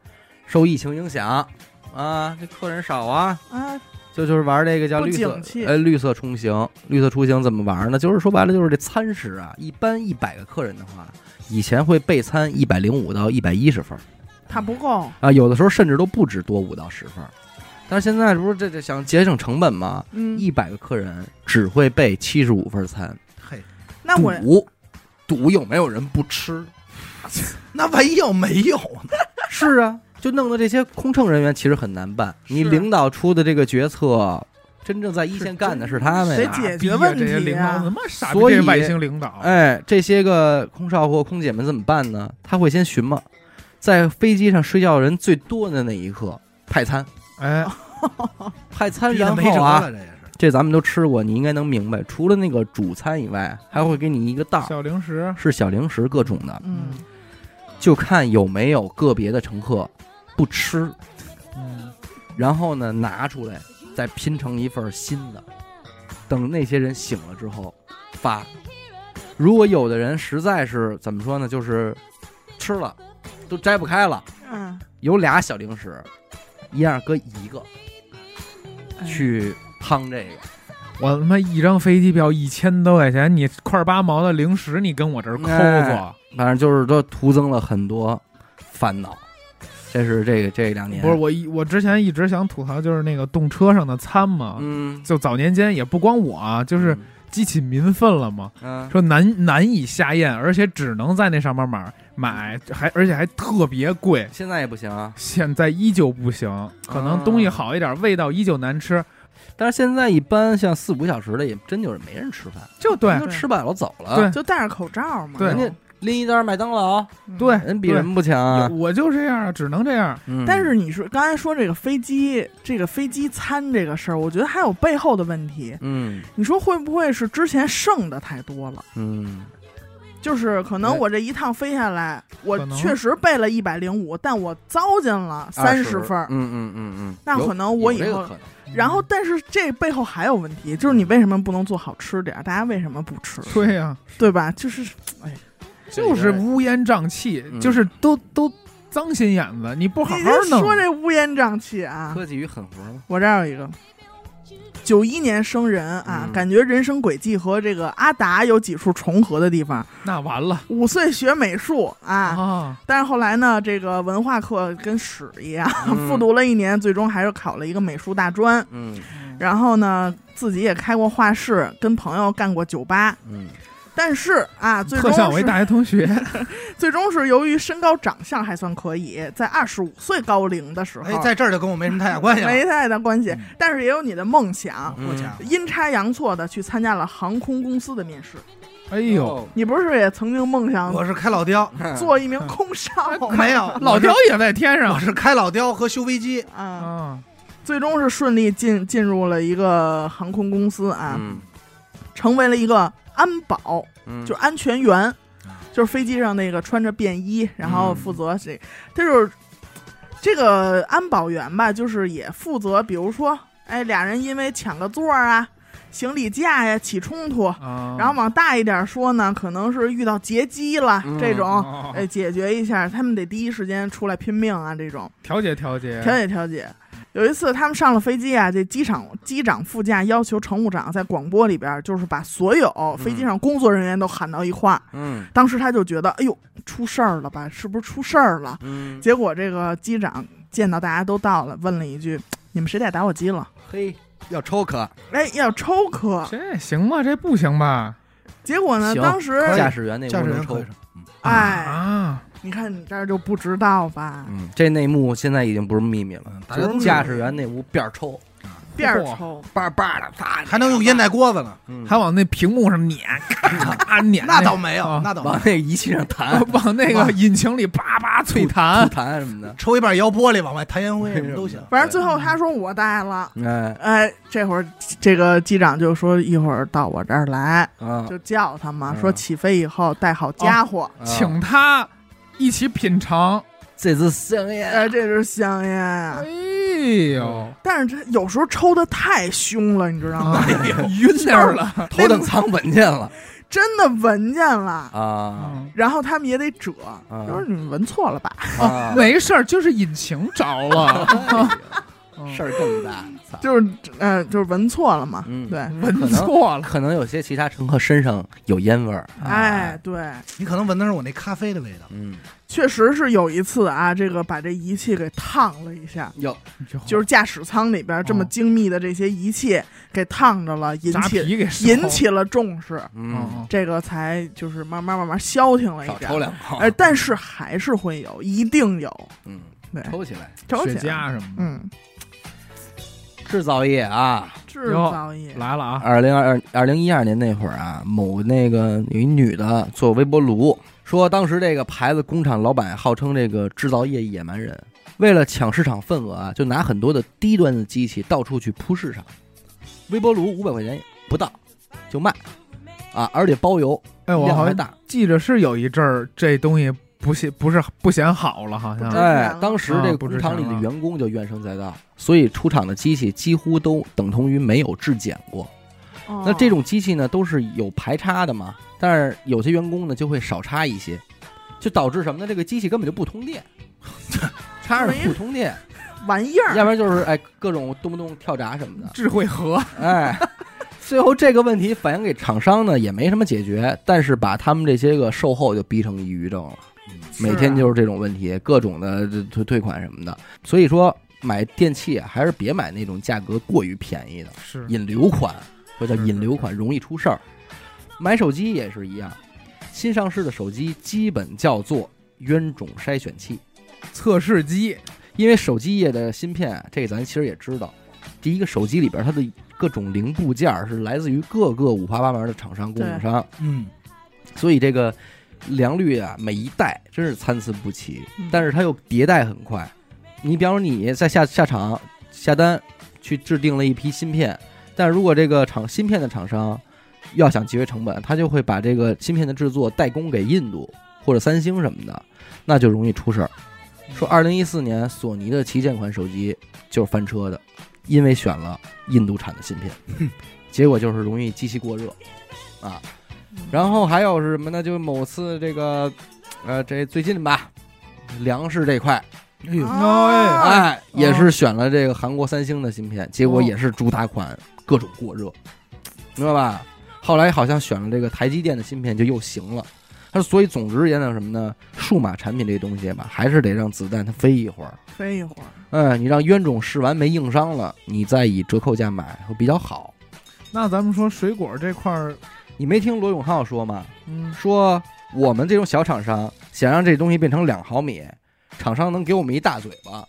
受疫情影响啊，这客人少啊，啊，就就是玩这个叫不绿色景气。呃绿色出行，绿色出行怎么玩呢？就是说白了就是这餐食啊，一般一百个客人的话，以前会备餐一百零五到一百一十份儿。它不够，啊，有的时候甚至都不止多五到十份儿。但是现在不是这这想节省成本吗？嗯，一百个客人只会备七十五份餐，嘿，那我赌赌有没有人不吃？(laughs) 那万一要没有呢？(laughs) 是啊，就弄得这些空乘人员其实很难办。你领导出的这个决策，真正在一线干的是他们得呀。解决问题领导啊怎么傻逼所以这些外星领导？哎，这些个空少或空姐们怎么办呢？他会先寻摸，在飞机上睡觉人最多的那一刻派餐，哎，(laughs) 派餐，然后啊。这咱们都吃过，你应该能明白。除了那个主餐以外，还会给你一个袋儿，小零食，是小零食各种的，嗯，就看有没有个别的乘客不吃，嗯，然后呢拿出来再拼成一份新的，等那些人醒了之后发。如果有的人实在是怎么说呢，就是吃了都摘不开了，嗯，有俩小零食，一样搁一个哎。去趟这个，我他妈一张飞机票一千多块钱，你块八毛的零食你跟我这儿抠哎搜，反正就是都徒增了很多烦恼。这是这个这两年。不是我一我之前一直想吐槽就是那个动车上的餐嘛，嗯，就早年间也不光我啊，就是激起民愤了嘛，嗯说难难以下咽，而且只能在那上面买买，还而且还特别贵。现在也不行啊。现在依旧不行，可能东西好一点，味道依旧难吃。但是现在一般像四五个小时的，也真就是没人吃饭，就对就吃饱了走了。对就戴着口罩嘛。对人家拎一袋麦当劳，嗯对，人比人不强啊。我就这样，只能这样。嗯但是你说刚才说这个飞机这个飞机餐这个事儿，我觉得还有背后的问题。嗯你说会不会是之前剩的太多了？嗯，就是可能我这一趟飞下来，我确实备了一百零五，但我糟践了三十份儿。嗯嗯嗯嗯，那可能我以后有可能然后，但是这背后还有问题，就是你为什么不能做好吃点儿？大家为什么不吃？对呀、对吧？就是就是乌烟瘴气，嗯就是都都脏心眼子，你不好好弄。这说这乌烟瘴气啊！科技与狠活吗。我这儿有一个九一年生人啊，嗯感觉人生轨迹和这个阿达有几处重合的地方。那完了五岁学美术啊，啊！但是后来呢，这个文化课跟屎一样，嗯 (laughs) 复读了一年，最终还是考了一个美术大专。嗯然后呢，自己也开过画室，跟朋友干过酒吧。嗯但是啊，最终特像我一是大学同学，(laughs) 最终是由于身高长相还算可以，在二十五岁高龄的时候，哎，在这儿就跟我没什么太大关系了。没太大关系嗯，但是也有你的梦想。嗯我家伙阴差阳错的去参加了航空公司的面试。哎呦，哦你不是也曾经梦想我是开老雕，做一名空少？(laughs) 没有 (laughs) 老雕也在天上我是开老雕和修飞机。啊，啊！最终是顺利进进入了一个航空公司啊，嗯成为了一个安保，嗯，就是安全员，就是飞机上那个穿着便衣，然后负责这，他就是这个安保员吧，就是也负责，比如说，哎，俩人因为抢个座儿啊、行李架呀起冲突，啊，然后往大一点说呢，可能是遇到劫机了、嗯这种。哦哎，解决一下，他们得第一时间出来拼命啊！这种调解调解调解调解。有一次他们上了飞机啊，这机场机长副驾要求乘务长在广播里边，就是把所有飞机上工作人员都喊到一块儿。嗯当时他就觉得，哎呦，出事儿了吧？是不是出事儿了？嗯，结果这个机长见到大家都到了，问了一句：“你们谁带打火机了嘿，要抽可？”哎，要抽壳。这行吗？这不行吧？结果呢，当时驾驶员那屋能抽驾驶员可以。哎，啊，你看你这儿就不知道吧？嗯，这内幕现在已经不是秘密了，驾驶员那屋边儿抽，边儿抽，叭叭的，啪，还能用烟袋锅子呢？嗯还往那屏幕上碾，(laughs) 咔咔碾，那倒没有啊，那倒没有。往那仪器上弹，往那个引擎里叭叭脆弹吐，痰什么的。(laughs) 抽一半摇玻璃往外弹烟灰 (laughs) 什么都行。反正最后他说我带了。哎哎，这会儿这个机长就说一会儿到我这儿来，啊，就叫他嘛，嗯说起飞以后带好家伙。啊请他一起品尝。这支香哎，烟，这是香烟啊哎！呦，但是这有时候抽的太凶了，你知道吗？(laughs) 晕那儿了 (laughs) 头等舱闻见了真的闻见了，啊嗯然后他们也得遮，啊就是你们闻错了吧？啊！(laughs) 没事儿，就是引擎着了。嗯事儿更大，操就是呃，就是闻错了嘛。嗯对，闻错了，可能有些其他乘客身上有烟味儿，哎，，对，你可能闻的是我那咖啡的味道。嗯，确实是有一次啊，这个把这仪器给烫了一下，有就是驾驶舱里边这么哦精密的这些仪器给烫着了，引扎起皮给烧引起了重视，嗯，嗯这个才就是慢慢慢慢消停了一少点。抽两口，哎，但是还是会有，一定有，嗯，对，抽起来，雪抽起来，茄什么的，嗯，制造业啊，制造业，来了啊，二零二二零一二年那会儿啊，某那个有一女的做微波炉，说当时这个牌子工厂老板号称这个制造业野蛮人，为了抢市场份额啊，就拿很多的低端的机器到处去铺市场，微波炉五百块钱不到就卖，啊，而且包邮，哎，我好像。记着是有一阵儿这东西不显不是不显好了，好像哎，当时这个工厂里的员工就怨声载道，所以出厂的机器几乎都等同于没有质检过。哦那这种机器呢，都是有排插的嘛，但是有些员工呢就会少插一些，就导致什么呢？这个机器根本就不通电，(laughs) 插着不通电，玩意儿，要不然就是哎各种动不动跳闸什么的，智慧盒，哎。最后这个问题反映给厂商呢，也没什么解决，但是把他们这些个售后就逼成抑郁症了，是每天就是这种问题，各种的这退退款什么的。所以说买电器啊，还是别买那种价格过于便宜的，是引流款或叫引流款，容易出事儿。买手机也是一样，新上市的手机基本叫做冤种筛选器，测试机，因为手机业的芯片啊，这个咱其实也知道，第一个手机里边它的各种零部件是来自于各个五花八门的厂商供应商，嗯，所以这个良率啊，每一代真是参差不齐，嗯但是它又迭代很快。你比方说你在下下场下单去制定了一批芯片，但如果这个厂芯片的厂商要想节约成本，他就会把这个芯片的制作代工给印度或者三星什么的，那就容易出事儿。说二零一四年索尼的旗舰款手机就是翻车的，因为选了印度产的芯片，(laughs) 结果就是容易机器过热啊。然后还有是什么呢？就某次这个，呃，这最近吧，粮食这块，哎呦，哦哎，也是选了这个韩国三星的芯片，结果也是主打款各种过热，明白吧？后来好像选了这个台积电的芯片就又行了。他，所以总之而言呢，什么呢？数码产品这东西吧，还是得让子弹它飞一会儿。飞一会儿，嗯，你让冤种试完没硬伤了，你再以折扣价买会比较好。那咱们说水果这块儿，你没听罗永浩说吗？嗯，说我们这种小厂商想让这东西变成两毫米，厂商能给我们一大嘴巴。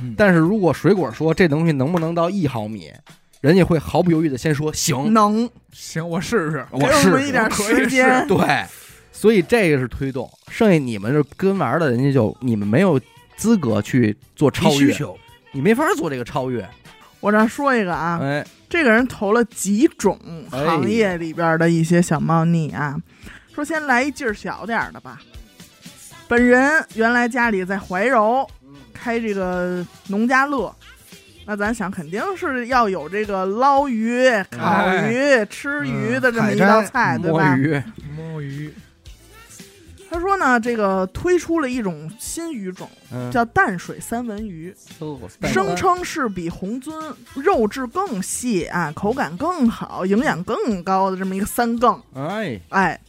嗯。但是如果水果说这东西能不能到一毫米，人家会毫不犹豫的先说行，能。行，我试试，给我我试。试。一点可以时间，(laughs) 对，所以这个是推动，剩下你们是跟玩的，人家就你们没有资格去做超越，提需求，你没法做这个超越。我这儿说一个啊，哎，这个人投了几种行业里边的一些小猫腻啊，说先来一劲儿小点儿的吧。本人原来家里在怀柔开这个农家乐，那咱想肯定是要有这个捞鱼、烤鱼、吃鱼的这么一道菜，对吧？摸鱼，摸鱼，他说呢，这个推出了一种新鱼种，嗯，叫淡水三文鱼。哦声称是比红鳟肉质更细啊，口感更好，营养更高的这么一个三更。哎，哎，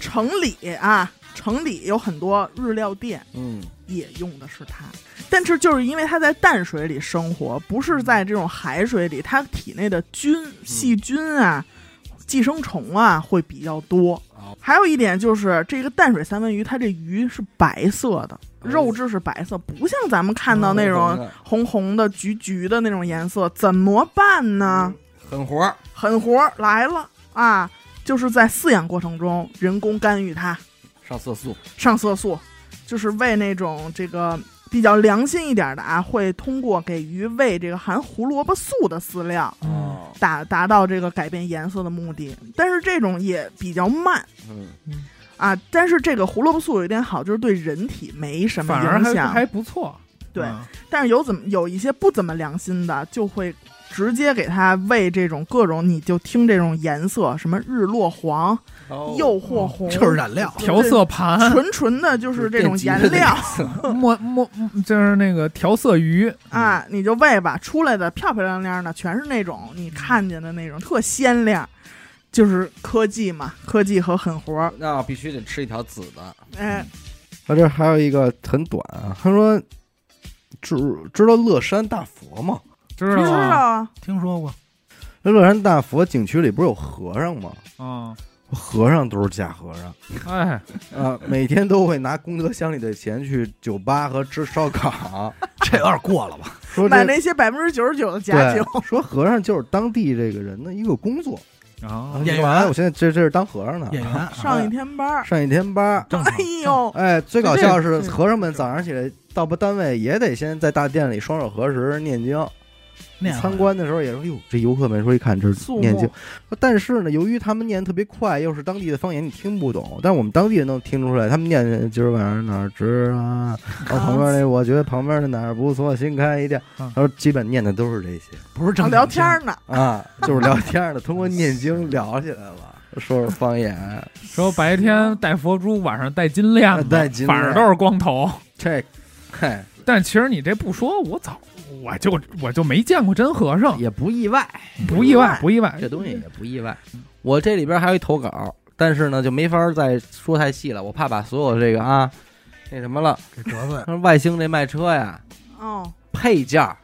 城里啊，城里有很多日料店嗯，也用的是它，但是就是因为它在淡水里生活，不是在这种海水里，它体内的菌、细菌啊、寄生虫啊会比较多。好还有一点就是，这个淡水三文鱼，它这鱼是白色的，哦肉质是白色，不像咱们看到那种种红红的、橘橘的那种颜色，怎么办呢？狠活儿，狠活儿来了啊！就是在饲养过程中人工干预它上色素，上色素，就是喂那种这个比较良心一点的啊，会通过给鱼喂这个含胡萝卜素的饲料，哦，达达到这个改变颜色的目的。但是这种也比较慢嗯，啊。但是这个胡萝卜素有一点好，就是对人体没什么反而影响。还还不错，对嗯但是有怎么有一些不怎么良心的，就会直接给它喂这种各种，你就听这种颜色，什么日落黄、诱惑红，就是染料，调色盘，纯纯的就是这种颜料。墨墨 (laughs) 就是那个调色鱼，啊，你就喂吧，出来的漂漂亮亮的，全是那种你看见的那种特鲜亮，就是科技嘛，科技和狠活儿，那必须得吃一条紫的。哎，啊，这还有一个很短啊，他说知知道乐山大佛吗？知知道吗？道啊，听说过。那乐山大佛景区里不是有和尚吗？啊，和尚都是假和尚。哎，啊，每天都会拿功德箱里的钱去酒吧和吃烧烤，(laughs) 这有点过了吧？说买那些百分之九十九的假酒，说和尚就是当地这个人的一个工作。啊，演员。完我现在这这是当和尚呢，演员 (laughs) 上一天班儿，上一天班哎呦，哎，最搞笑是和尚们早上起来到不单位也得先在大殿里双手合十念经。念参观的时候也说，哟，这游客们说一看这是念经，但是呢，由于他们念特别快，又是当地的方言，你听不懂。但是我们当地人能听出来，他们念今儿晚上哪儿值啊？然后旁边那，我觉得旁边的哪儿不错，新开一店。嗯他说基本念的都是这些不是正聊天呢，啊，(laughs) 就是聊天呢，通过念经聊起来了，说说方言。说白天戴佛珠，晚上戴金链子，戴金链反正都是光头。这，嘿，但其实你这不说，我早我就我就没见过真和尚，也不意外，不意外，不意外。这东西也不意外。我这里边还有一投稿，但是呢，就没法再说太细了，我怕把所有这个啊，那什么了。给得罪。说外星这卖车呀，哦，配件儿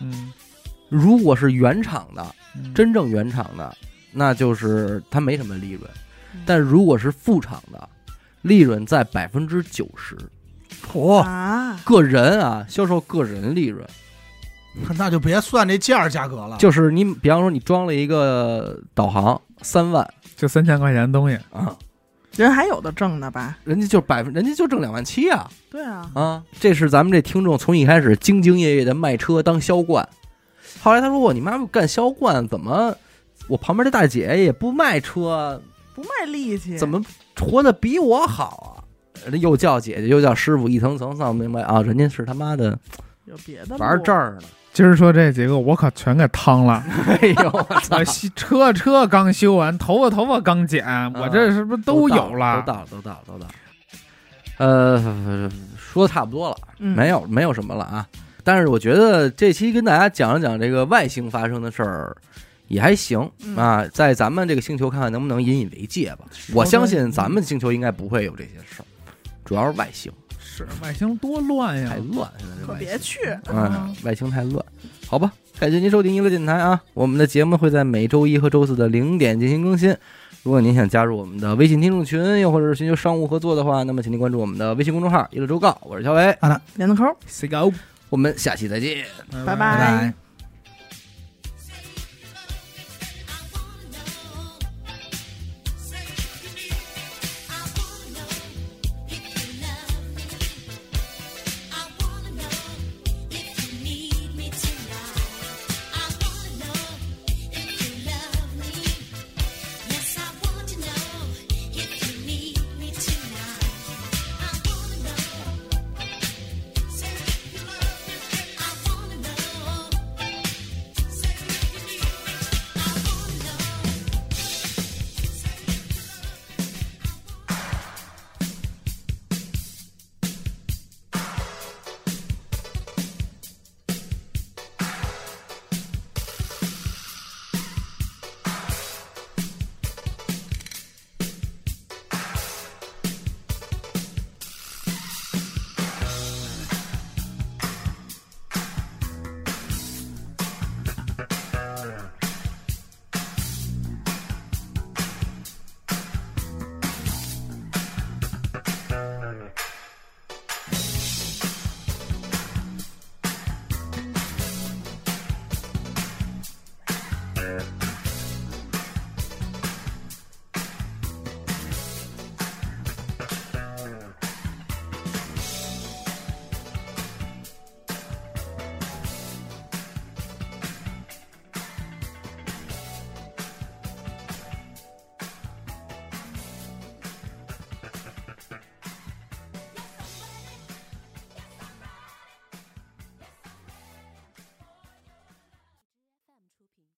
嗯，如果是原厂的，嗯真正原厂的，那就是它没什么利润嗯；但如果是副厂的，利润在百分之九十。嚯，啊，个人啊，销售个人利润，(laughs) 那就别算这件儿价格了。就是你比方说你装了一个导航三万就三千块钱的东西，啊，人还有的挣呢吧？人家就百分，人家就挣两万七啊对啊，啊！这是咱们这听众从一开始兢兢业业的卖车当销冠，后来他说我你妈干销冠怎么？我旁边这大姐也不卖车，不卖力气，怎么活得比我好啊？人家又叫姐姐又叫师傅，一层层算不明白啊！人家是他妈的有别的玩路这儿呢。今儿说这几个我可全给趟了。(laughs) 哎呦，我操车车刚修完，头发头发刚剪，我这是不是都有了都？到了，都到了，都到了。呃，说差不多了，嗯没有没有什么了啊。但是我觉得这期跟大家讲一讲这个外星发生的事儿也还行嗯啊，在咱们这个星球看看能不能引以为戒吧。我相信咱们星球应该不会有这些事儿，主要是外星是外星多乱呀太！乱，现在这可别去，嗯，外星太乱，好吧。感谢您收听娱乐电台啊，我们的节目会在每周一和周四的零点进行更新。如果您想加入我们的微信听众群，又或者是寻求商务合作的话，那么请您关注我们的微信公众号“娱乐周告”，我是小伟，连子抠。C 个，我们下期再见。拜拜拜。